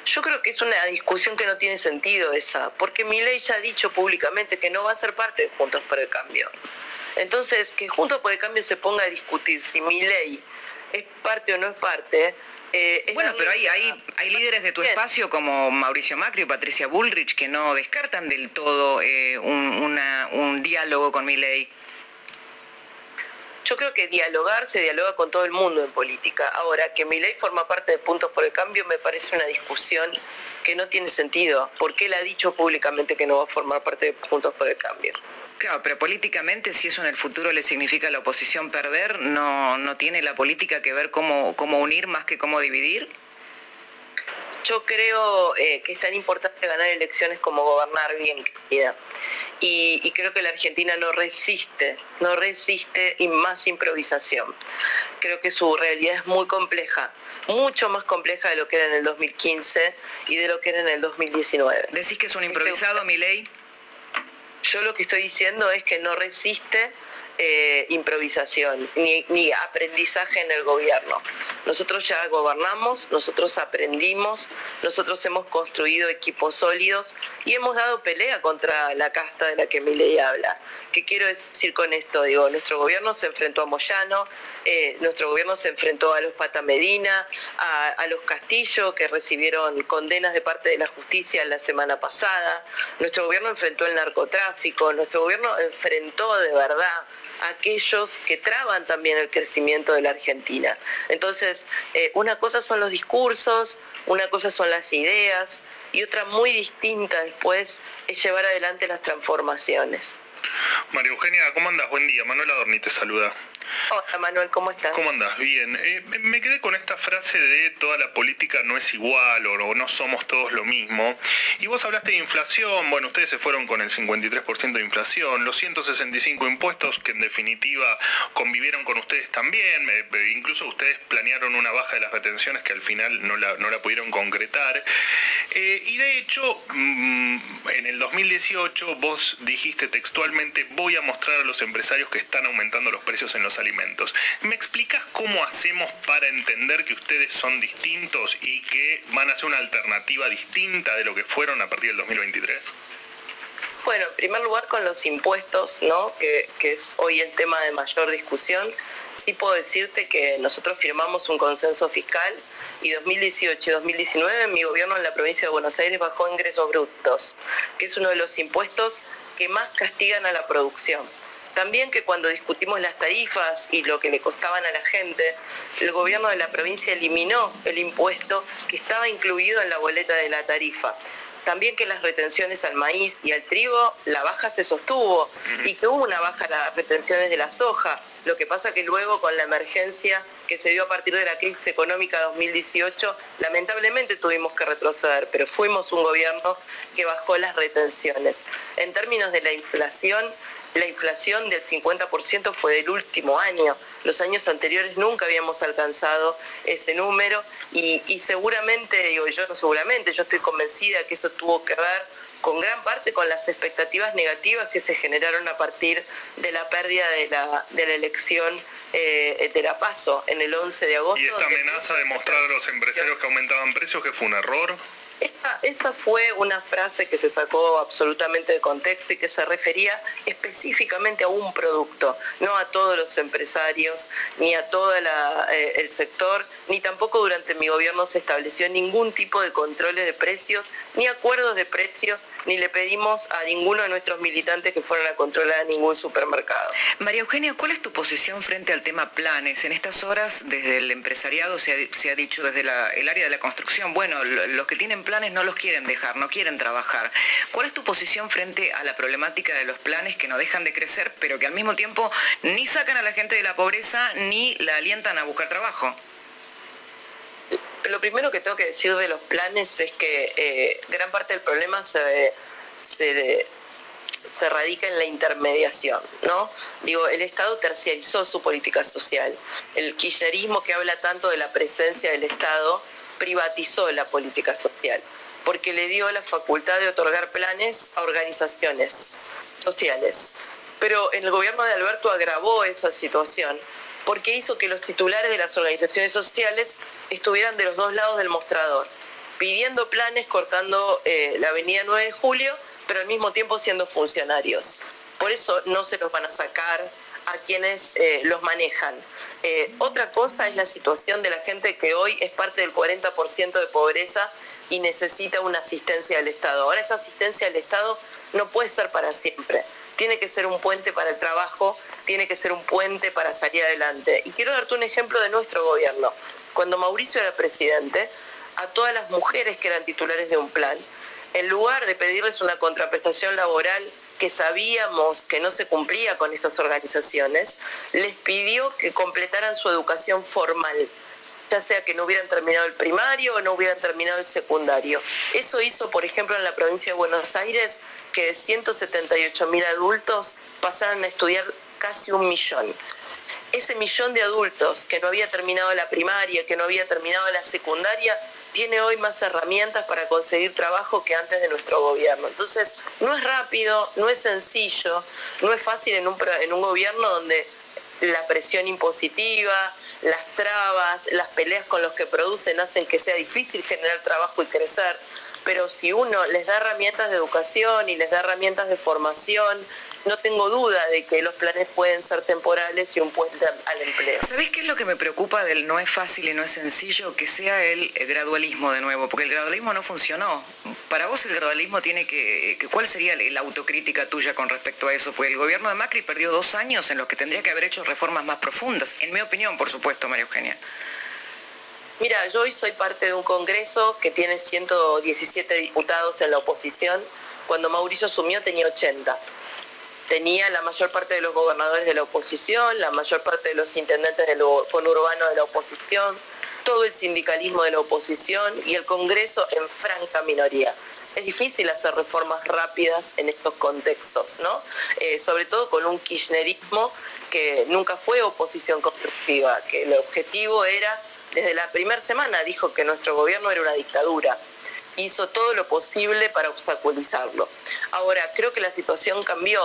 Yo creo que es una discusión que no tiene sentido esa, porque mi ley ya ha dicho públicamente que no va a ser parte de Juntos por el Cambio. Entonces, que Juntos por el Cambio se ponga a discutir si mi ley es parte o no es parte, eh, bueno, pero hay, hay, hay líderes de tu espacio como Mauricio Macri o Patricia Bullrich que no descartan del todo eh, un, un diálogo con mi ley. Yo creo que dialogar se dialoga con todo el mundo en política. Ahora, que mi ley forma parte de Puntos por el Cambio me parece una discusión que no tiene sentido. porque él ha dicho públicamente que no va a formar parte de Puntos por el Cambio? Claro, pero políticamente, si eso en el futuro le significa a la oposición perder, ¿no, no tiene la política que ver cómo, cómo unir más que cómo dividir? Yo creo eh, que es tan importante ganar elecciones como gobernar bien, querida. Y, y, creo que la Argentina no resiste, no resiste y más improvisación. Creo que su realidad es muy compleja, mucho más compleja de lo que era en el 2015 y de lo que era en el 2019. ¿Decís que es un improvisado, mi ley? Yo lo que estoy diciendo es que no resiste eh, improvisación ni, aprendizaje en el gobierno. Nosotros ya gobernamos, nosotros aprendimos, nosotros hemos construido equipos sólidos y hemos dado pelea contra la casta de la que ley habla. ¿Qué quiero decir con esto? Digo, nuestro gobierno se enfrentó a Moyano, eh, nuestro gobierno se enfrentó a los Pata Medina, a, a, los Castillo, que recibieron condenas de parte de la justicia la semana pasada. Nuestro gobierno enfrentó el narcotráfico, nuestro gobierno enfrentó de verdad aquellos que traban también el crecimiento de la Argentina. Entonces, eh, una cosa son los discursos, una cosa son las ideas y otra muy distinta después es llevar adelante las transformaciones. María Eugenia, ¿cómo andas? Buen día. Manuel Adorni te saluda. Hola Manuel, ¿cómo estás? ¿Cómo andas? Bien. Eh, me quedé con esta frase de toda la política no es igual o no somos todos lo mismo. Y vos hablaste de inflación, bueno, ustedes se fueron con el 53% de inflación, los 165 impuestos que en definitiva convivieron con ustedes también, incluso ustedes planearon una baja de las retenciones que al final no la, no la pudieron concretar. Eh, y de hecho, mm, en el 2018 vos dijiste textualmente, voy a mostrar a los empresarios que están aumentando los precios en los alimentos. ¿Me explicas cómo hacemos para entender que ustedes son distintos y que van a ser una alternativa distinta de lo que fueron a partir del 2023? Bueno, en primer lugar con los impuestos, ¿no? que, que es hoy el tema de mayor discusión, sí puedo decirte que nosotros firmamos un consenso fiscal y 2018 y 2019 mi gobierno en la provincia de Buenos Aires bajó ingresos brutos, que es uno de los impuestos que más castigan a la producción. También que cuando discutimos las tarifas y lo que le costaban a la gente, el gobierno de la provincia eliminó el impuesto que estaba incluido en la boleta de la tarifa. También que las retenciones al maíz y al trigo, la baja se sostuvo y que hubo una baja en las retenciones de la soja. Lo que pasa que luego con la emergencia que se dio a partir de la crisis económica 2018, lamentablemente tuvimos que retroceder, pero fuimos un gobierno que bajó las retenciones. En términos de la inflación, la inflación del 50% fue del último año. Los años anteriores nunca habíamos alcanzado ese número y, seguramente, digo yo no seguramente, yo estoy convencida que eso tuvo que ver con gran parte con las expectativas negativas que se generaron a partir de la pérdida de la, elección eh, de la PASO en el 11 de agosto. ¿Y esta amenaza de mostrar a los empresarios que aumentaban precios que fue un error? Esa, fue una frase que se sacó absolutamente de contexto y que se refería específicamente a un producto, no a todos los empresarios, ni a todo eh, el sector, ni tampoco durante mi gobierno se estableció ningún tipo de controles de precios, ni acuerdos de precios ni le pedimos a ninguno de nuestros militantes que fueran a controlar ningún supermercado. María Eugenia, ¿cuál es tu posición frente al tema planes? En estas horas, desde el empresariado se ha, dicho desde el área de la construcción, bueno, los que tienen planes no los quieren dejar, no quieren trabajar. ¿Cuál es tu posición frente a la problemática de los planes que no dejan de crecer, pero que al mismo tiempo ni sacan a la gente de la pobreza ni la alientan a buscar trabajo? Lo primero que tengo que decir de los planes es que eh, gran parte del problema se, se, radica en la intermediación, ¿no? Digo, el Estado terciarizó su política social. El kirchnerismo que habla tanto de la presencia del Estado privatizó la política social, porque le dio la facultad de otorgar planes a organizaciones sociales. Pero el gobierno de Alberto agravó esa situación porque hizo que los titulares de las organizaciones sociales estuvieran de los dos lados del mostrador, pidiendo planes, cortando eh, la avenida 9 de julio, pero al mismo tiempo siendo funcionarios. Por eso no se los van a sacar a quienes eh, los manejan. Eh, otra cosa es la situación de la gente que hoy es parte del 40% de pobreza y necesita una asistencia del Estado. Ahora esa asistencia del Estado no puede ser para siempre tiene que ser un puente para el trabajo, tiene que ser un puente para salir adelante. Y quiero darte un ejemplo de nuestro gobierno. Cuando Mauricio era presidente, a todas las mujeres que eran titulares de un plan, en lugar de pedirles una contraprestación laboral que sabíamos que no se cumplía con estas organizaciones, les pidió que completaran su educación formal ya sea que no hubieran terminado el primario o no hubieran terminado el secundario. Eso hizo, por ejemplo, en la provincia de Buenos Aires que de 178 mil adultos pasaran a estudiar casi un millón. Ese millón de adultos que no había terminado la primaria, que no había terminado la secundaria, tiene hoy más herramientas para conseguir trabajo que antes de nuestro gobierno. Entonces, no es rápido, no es sencillo, no es fácil en un, en un gobierno donde la presión impositiva, las trabas, las peleas con los que producen hacen que sea difícil generar trabajo y crecer pero si uno les da herramientas de educación y les da herramientas de formación, no tengo duda de que los planes pueden ser temporales y un puente al empleo. ¿Sabés qué es lo que me preocupa del no es fácil y no es sencillo? Que sea el gradualismo de nuevo, porque el gradualismo no funcionó. Para vos el gradualismo tiene que... ¿Cuál sería la autocrítica tuya con respecto a eso? Porque el gobierno de Macri perdió dos años en los que tendría que haber hecho reformas más profundas, en mi opinión, por supuesto, María Eugenia. Mira, yo hoy soy parte de un Congreso que tiene 117 diputados en la oposición. Cuando Mauricio asumió tenía 80 tenía la mayor parte de los gobernadores de la oposición, la mayor parte de los intendentes del conurbano de la oposición, todo el sindicalismo de la oposición y el Congreso en franca minoría. Es difícil hacer reformas rápidas en estos contextos, ¿no? Eh, sobre todo con un kirchnerismo que nunca fue oposición constructiva, que el objetivo era, desde la primera semana dijo que nuestro gobierno era una dictadura hizo todo lo posible para obstaculizarlo. Ahora, creo que la situación cambió.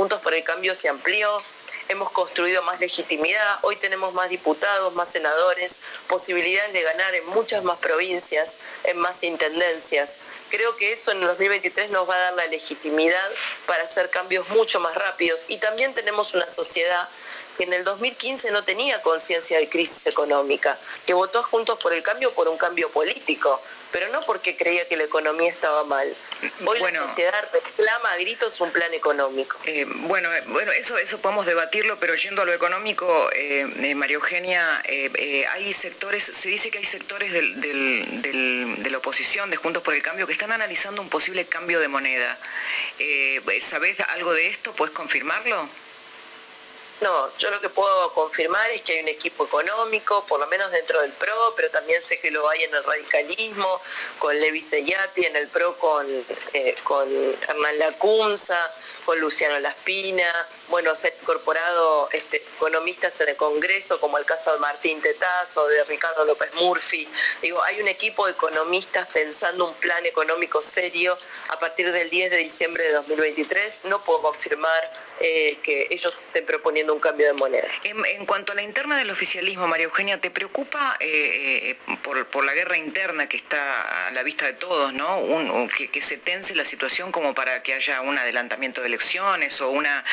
Juntos por el Cambio se amplió, hemos construido más legitimidad, hoy tenemos más diputados, más senadores, posibilidades de ganar en muchas más provincias, en más intendencias. Creo que eso en el 2023 nos va a dar la legitimidad para hacer cambios mucho más rápidos y también tenemos una sociedad que en el 2015 no tenía conciencia de crisis económica, que votó Juntos por el Cambio por un cambio político pero no porque creía que la economía estaba mal. Hoy la sociedad reclama a gritos un plan económico. Eh, bueno, eh, bueno, eso, eso podemos debatirlo, pero yendo a lo económico, eh, María Eugenia, hay sectores, se dice que hay sectores de la oposición, de Juntos por el Cambio, que están analizando un posible cambio de moneda. ¿Sabés algo de esto? ¿Puedes confirmarlo? No, yo lo que puedo confirmar es que hay un equipo económico, por lo menos dentro del PRO, pero también sé que lo hay en el radicalismo, con Levi Sellati, en el PRO con, eh, con Hernán Lacunza, con Luciano Laspina, bueno, se han incorporado este, economistas en el Congreso, como el caso de Martín Tetazo, de Ricardo López Murphy. Digo, hay un equipo de economistas pensando un plan económico serio a partir del 10 de diciembre de 2023. No puedo confirmar eh, que ellos estén proponiendo un cambio de moneda. En, cuanto a la interna del oficialismo, María Eugenia, ¿te preocupa eh, eh, por, la guerra interna que está a la vista de todos, ¿no? que, se tense la situación como para que haya un adelantamiento de elecciones o una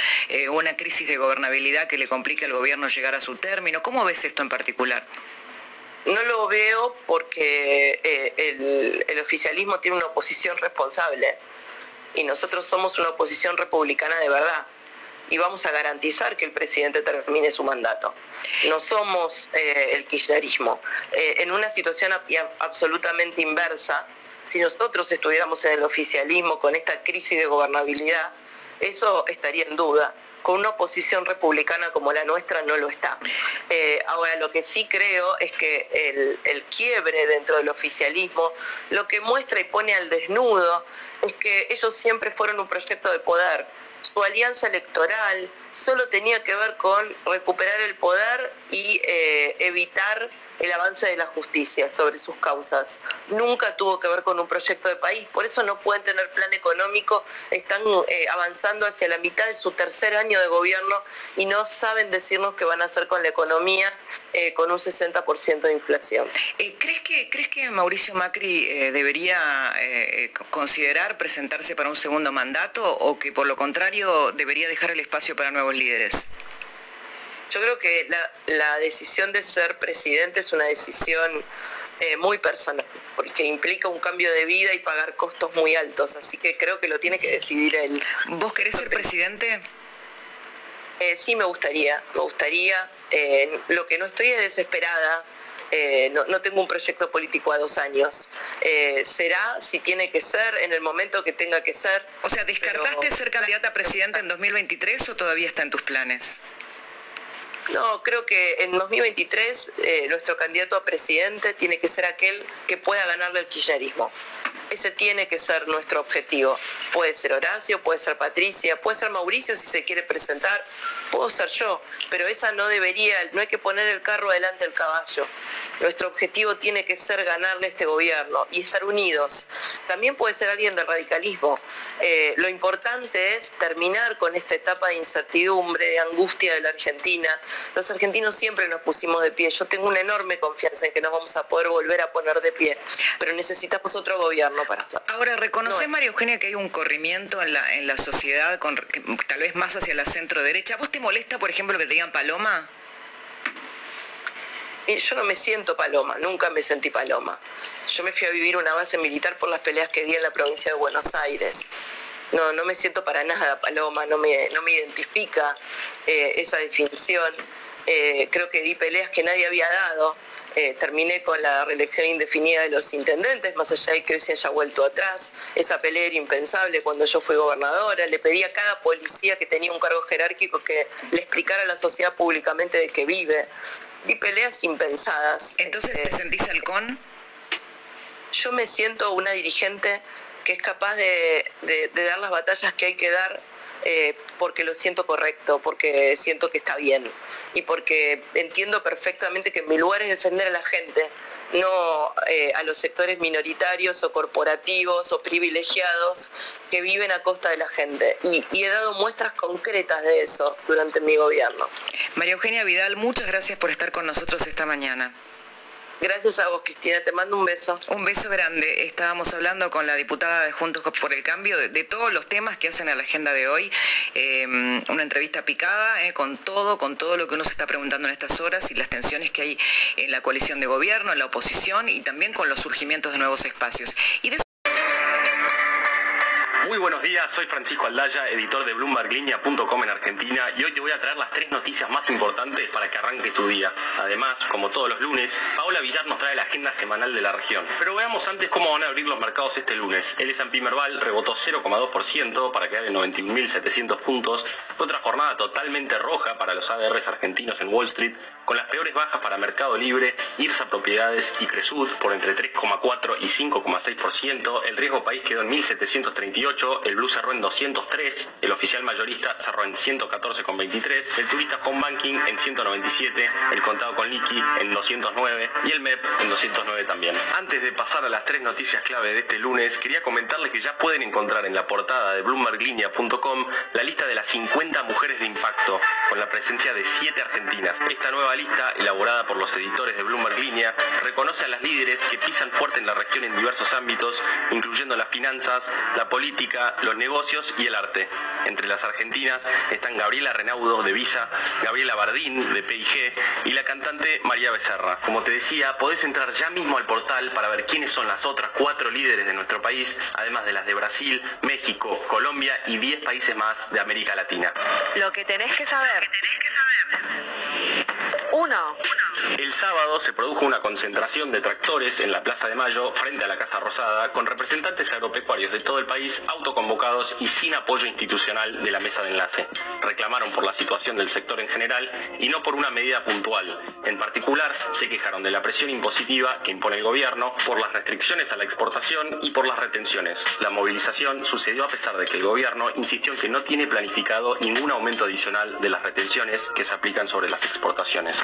una crisis de gobernabilidad que le complique al gobierno llegar a su término. ¿Cómo ves esto en particular? No lo veo porque eh, el, oficialismo tiene una oposición responsable y nosotros somos una oposición republicana de verdad y vamos a garantizar que el presidente termine su mandato. No somos eh, el kirchnerismo. Eh, en una situación absolutamente inversa, si nosotros estuviéramos en el oficialismo con esta crisis de gobernabilidad, eso estaría en duda con una oposición republicana como la nuestra no lo está. Eh, ahora, lo que sí creo es que el, el quiebre dentro del oficialismo lo que muestra y pone al desnudo es que ellos siempre fueron un proyecto de poder. Su alianza electoral solo tenía que ver con recuperar el poder y eh, evitar el avance de la justicia sobre sus causas. Nunca tuvo que ver con un proyecto de país, por eso no pueden tener plan económico, están eh, avanzando hacia la mitad de su tercer año de gobierno y no saben decirnos qué van a hacer con la economía eh, con un 60% de inflación. Eh, ¿crees, que, ¿Crees que Mauricio Macri debería considerar presentarse para un segundo mandato o que por lo contrario debería dejar el espacio para nuevos líderes? Yo creo que la, decisión de ser presidente es una decisión eh, muy personal, porque implica un cambio de vida y pagar costos muy altos, así que creo que lo tiene que decidir él. ¿Vos querés ser presidente? Eh, sí, me gustaría, me gustaría. Eh, lo que no estoy es desesperada. no, no, tengo un proyecto político a dos años. será si tiene que ser en el momento que tenga que ser. O sea, ¿descartaste ser candidata a presidente en 2023 o todavía está en tus planes? No, creo que en 2023 eh, nuestro candidato a presidente tiene que ser aquel que pueda ganarle el kirchnerismo. Ese tiene que ser nuestro objetivo. Puede ser Horacio, puede ser Patricia, puede ser Mauricio si se quiere presentar, puedo ser yo, pero esa no debería, no hay que poner el carro delante del caballo. Nuestro objetivo tiene que ser ganarle este gobierno y estar unidos. También puede ser alguien del radicalismo. Eh, lo importante es terminar con esta etapa de incertidumbre, de angustia de la Argentina. Los argentinos siempre nos pusimos de pie. Yo tengo una enorme confianza en que nos vamos a poder volver a poner de pie, pero necesitamos otro gobierno para hacerlo. Ahora, ¿reconoces, María Eugenia, que hay un corrimiento en la, en la sociedad, con, tal vez más hacia la centro derecha? ¿Vos te molesta, por ejemplo, que te digan paloma? yo no me siento paloma, nunca me sentí paloma. Yo me fui a vivir una base militar por las peleas que di en la provincia de Buenos Aires. No, no me siento para nada paloma, no me, no me identifica eh, esa definición. Eh, creo que di peleas que nadie había dado. eh, terminé con la reelección indefinida de los intendentes, más allá de que hoy se haya vuelto atrás. Esa pelea era impensable cuando yo fui gobernadora. Le pedí a cada policía que tenía un cargo jerárquico que le explicara a la sociedad públicamente de qué vive. Y peleas impensadas. ¿Entonces te sentís halcón? yo me siento una dirigente que es capaz de, de- dar las batallas que hay que dar eh, porque lo siento correcto, porque siento que está bien y porque entiendo perfectamente que mi lugar es defender a la gente, no eh, a los sectores minoritarios o corporativos o privilegiados que viven a costa de la gente. Y he dado muestras concretas de eso durante mi gobierno. María Eugenia Vidal, muchas gracias por estar con nosotros esta mañana. Gracias a vos, Cristina. Te mando un beso. Un beso grande. Estábamos hablando con la diputada de Juntos por el Cambio de, todos los temas que hacen a la agenda de hoy. Eh, una entrevista picada eh, con todo, con todo lo que uno se está preguntando en estas horas y las tensiones que hay en la coalición de gobierno, en la oposición y también con los surgimientos de nuevos espacios. Muy buenos días, soy Francisco Aldaya, editor de BloombergLinea.com en Argentina y hoy te voy a traer las tres noticias más importantes para que arranques tu día. Además, como todos los lunes, Paola Villar nos trae la agenda semanal de la región. Pero veamos antes cómo van a abrir los mercados este lunes. El S&P Merval rebotó 0,2% para quedar en 91.700 puntos. Otra jornada totalmente roja para los ADRs argentinos en Wall Street, con las peores bajas para Mercado Libre, IRSA Propiedades y Cresud por entre 3,4 y 5,6%. El riesgo país quedó en 1.738, el Blue cerró en 203, el oficial mayorista cerró en 114,23, el turista Home Banking en 197, el contado con liqui en 209 y el MEP en 209 también. Antes de pasar a las tres noticias clave de este lunes, quería comentarles que ya pueden encontrar en la portada de BloombergLinea.com la lista de las 50 mujeres de impacto, con la presencia de 7 argentinas. Esta nueva lista, elaborada por los editores de Bloomberg Línea, reconoce a las líderes que pisan fuerte en la región en diversos ámbitos, incluyendo las finanzas, la política, los negocios y el arte. Entre las argentinas están Gabriela Renaudo de Visa, Gabriela Bardín de PIG y la cantante María Becerra. Como te decía, podés entrar ya mismo al portal para ver quiénes son las otras cuatro líderes de nuestro país, además de las de Brasil, México, Colombia y 10 países más de América Latina. Lo que tenés que saber. El sábado se produjo una concentración de tractores en la Plaza de Mayo frente a la Casa Rosada con representantes agropecuarios de todo el país autoconvocados y sin apoyo institucional de la mesa de enlace. Reclamaron por la situación del sector en general y no por una medida puntual. En particular, se quejaron de la presión impositiva que impone el gobierno, por las restricciones a la exportación y por las retenciones. La movilización sucedió a pesar de que el gobierno insistió en que no tiene planificado ningún aumento adicional de las retenciones que se aplican sobre las exportaciones.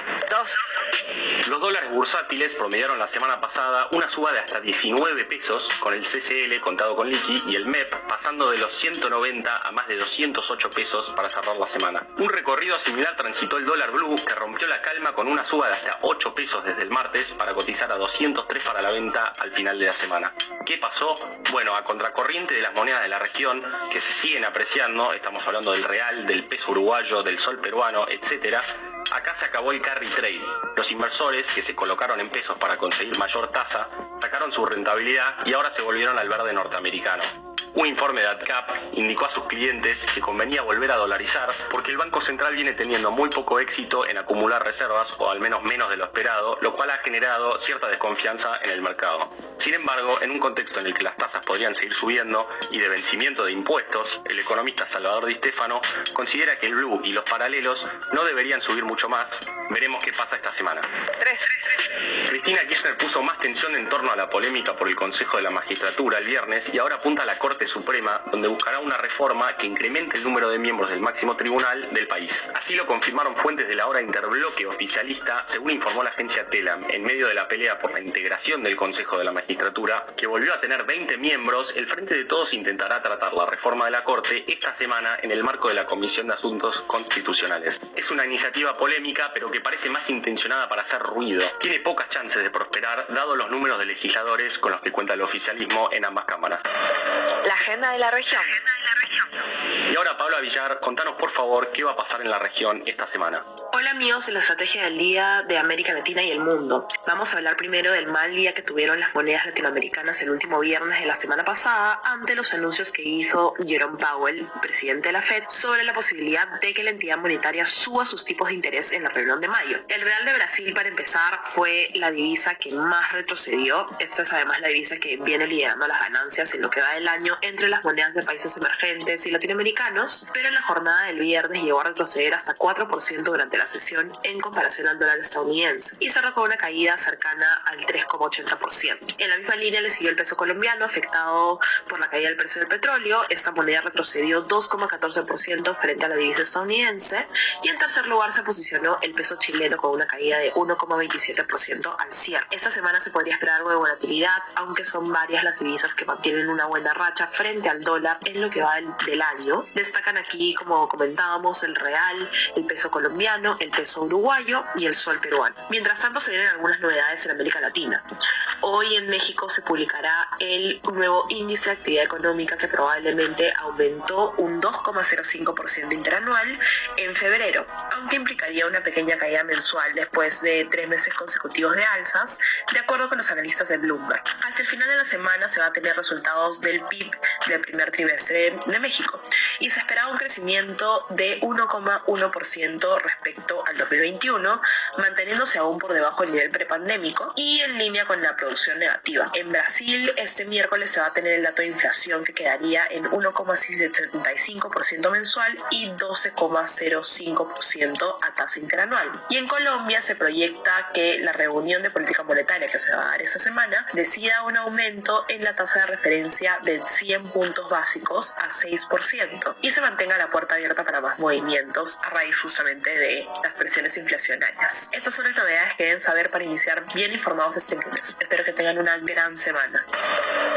Los dólares bursátiles promediaron la semana pasada una suba de hasta 19 pesos con el CCL contado con liqui y el MEP pasando de los 190 a más de 208 pesos para cerrar la semana. Un recorrido similar transitó el dólar blue que rompió la calma con una suba de hasta 8 pesos desde el martes para cotizar a 203 para la venta al final de la semana. ¿Qué pasó? Bueno, a contracorriente de las monedas de la región que se siguen apreciando, estamos hablando del real, del peso uruguayo, del sol peruano, etcétera, Acá se acabó el carry trade. Los inversores que se colocaron en pesos para conseguir mayor tasa sacaron su rentabilidad y ahora se volvieron al verde norteamericano. Un informe de ADCAP indicó a sus clientes que convenía volver a dolarizar porque el Banco Central viene teniendo muy poco éxito en acumular reservas o al menos menos de lo esperado, lo cual ha generado cierta desconfianza en el mercado. Sin embargo, en un contexto en el que las tasas podrían seguir subiendo y de vencimiento de impuestos, el economista Salvador Di Stefano considera que el blue y los paralelos no deberían subir mucho más. Veremos qué pasa esta semana. Cristina Kirchner puso más tensión en torno a la polémica por el Consejo de la Magistratura el viernes y ahora apunta a la Corte Suprema, donde buscará una reforma que incremente el número de miembros del máximo tribunal del país. Así lo confirmaron fuentes de la hora interbloque oficialista, según informó la agencia Telam. En medio de la pelea por la integración del Consejo de la Magistratura, que volvió a tener 20 miembros, el Frente de Todos intentará tratar la reforma de la Corte esta semana en el marco de la Comisión de Asuntos Constitucionales. Es una iniciativa polémica, pero que parece más intencionada para hacer ruido. Tiene pocas chances de prosperar, dado los números de legisladores con los que cuenta el oficialismo en ambas cámaras. La agenda de la región. Y ahora, Pablo Villar, contanos por favor qué va a pasar en la región esta semana. Hola amigos de la estrategia del día de América Latina y el mundo. Vamos a hablar primero del mal día que tuvieron las monedas latinoamericanas el último viernes de la semana pasada ante los anuncios que hizo Jerome Powell, presidente de la Fed, sobre la posibilidad de que la entidad monetaria suba sus tipos de interés en la reunión de mayo. El real de Brasil, para empezar, fue la divisa que más retrocedió. Esta es además la divisa que viene liderando las ganancias en lo que va del año entre las monedas de países emergentes y latinoamericanos, pero en la jornada del viernes llegó a retroceder hasta 4% durante la sesión en comparación al dólar estadounidense y cerró con una caída cercana al 3,80%. En la misma línea le siguió el peso colombiano afectado por la caída del precio del petróleo. Esta moneda retrocedió 2,14% frente a la divisa estadounidense y en tercer lugar se posicionó el peso chileno con una caída de 1,27% al cierre. Esta semana se podría esperar algo de volatilidad, aunque son varias las divisas que mantienen una buena racha frente al dólar en lo que va del, del año. Destacan aquí, como comentábamos, el real, el peso colombiano, el peso uruguayo y el sol peruano. Mientras tanto se vienen algunas novedades en América Latina. Hoy en México se publicará el nuevo índice de actividad económica que probablemente aumentó un 2,05% interanual en febrero, aunque implicaría una pequeña caída mensual después de tres meses consecutivos de alzas, de acuerdo con los analistas de Bloomberg. Hacia el final de la semana se va a tener resultados del PIB del primer trimestre de México y se esperaba un crecimiento de 1,1% respecto al 2021, manteniéndose aún por debajo del nivel prepandémico y en línea con la producción negativa. En Brasil, este miércoles se va a tener el dato de inflación que quedaría en 1,75% mensual y 12,05% a tasa interanual. Y en Colombia se proyecta que la reunión de política monetaria que se va a dar esta semana decida un aumento en la tasa de referencia de 100 puntos básicos a 6% y se mantenga la puerta abierta para más movimientos a raíz justamente de las presiones inflacionarias. Estas son las novedades que deben saber para iniciar bien informados este lunes. Espero que tengan una gran semana.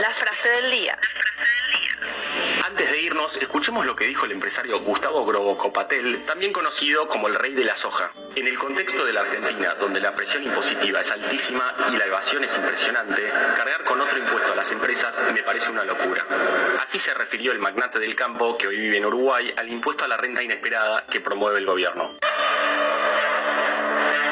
La frase del día. Antes de irnos, escuchemos lo que dijo el empresario Gustavo Grobocopatel, también conocido como el rey de la soja. En el contexto de la Argentina, donde la presión impositiva es altísima y la evasión es impresionante, cargar con otro impuesto a las empresas me parece una locura. Así se refirió el magnate del campo que hoy vive en Uruguay al impuesto a la renta inesperada que promueve el gobierno.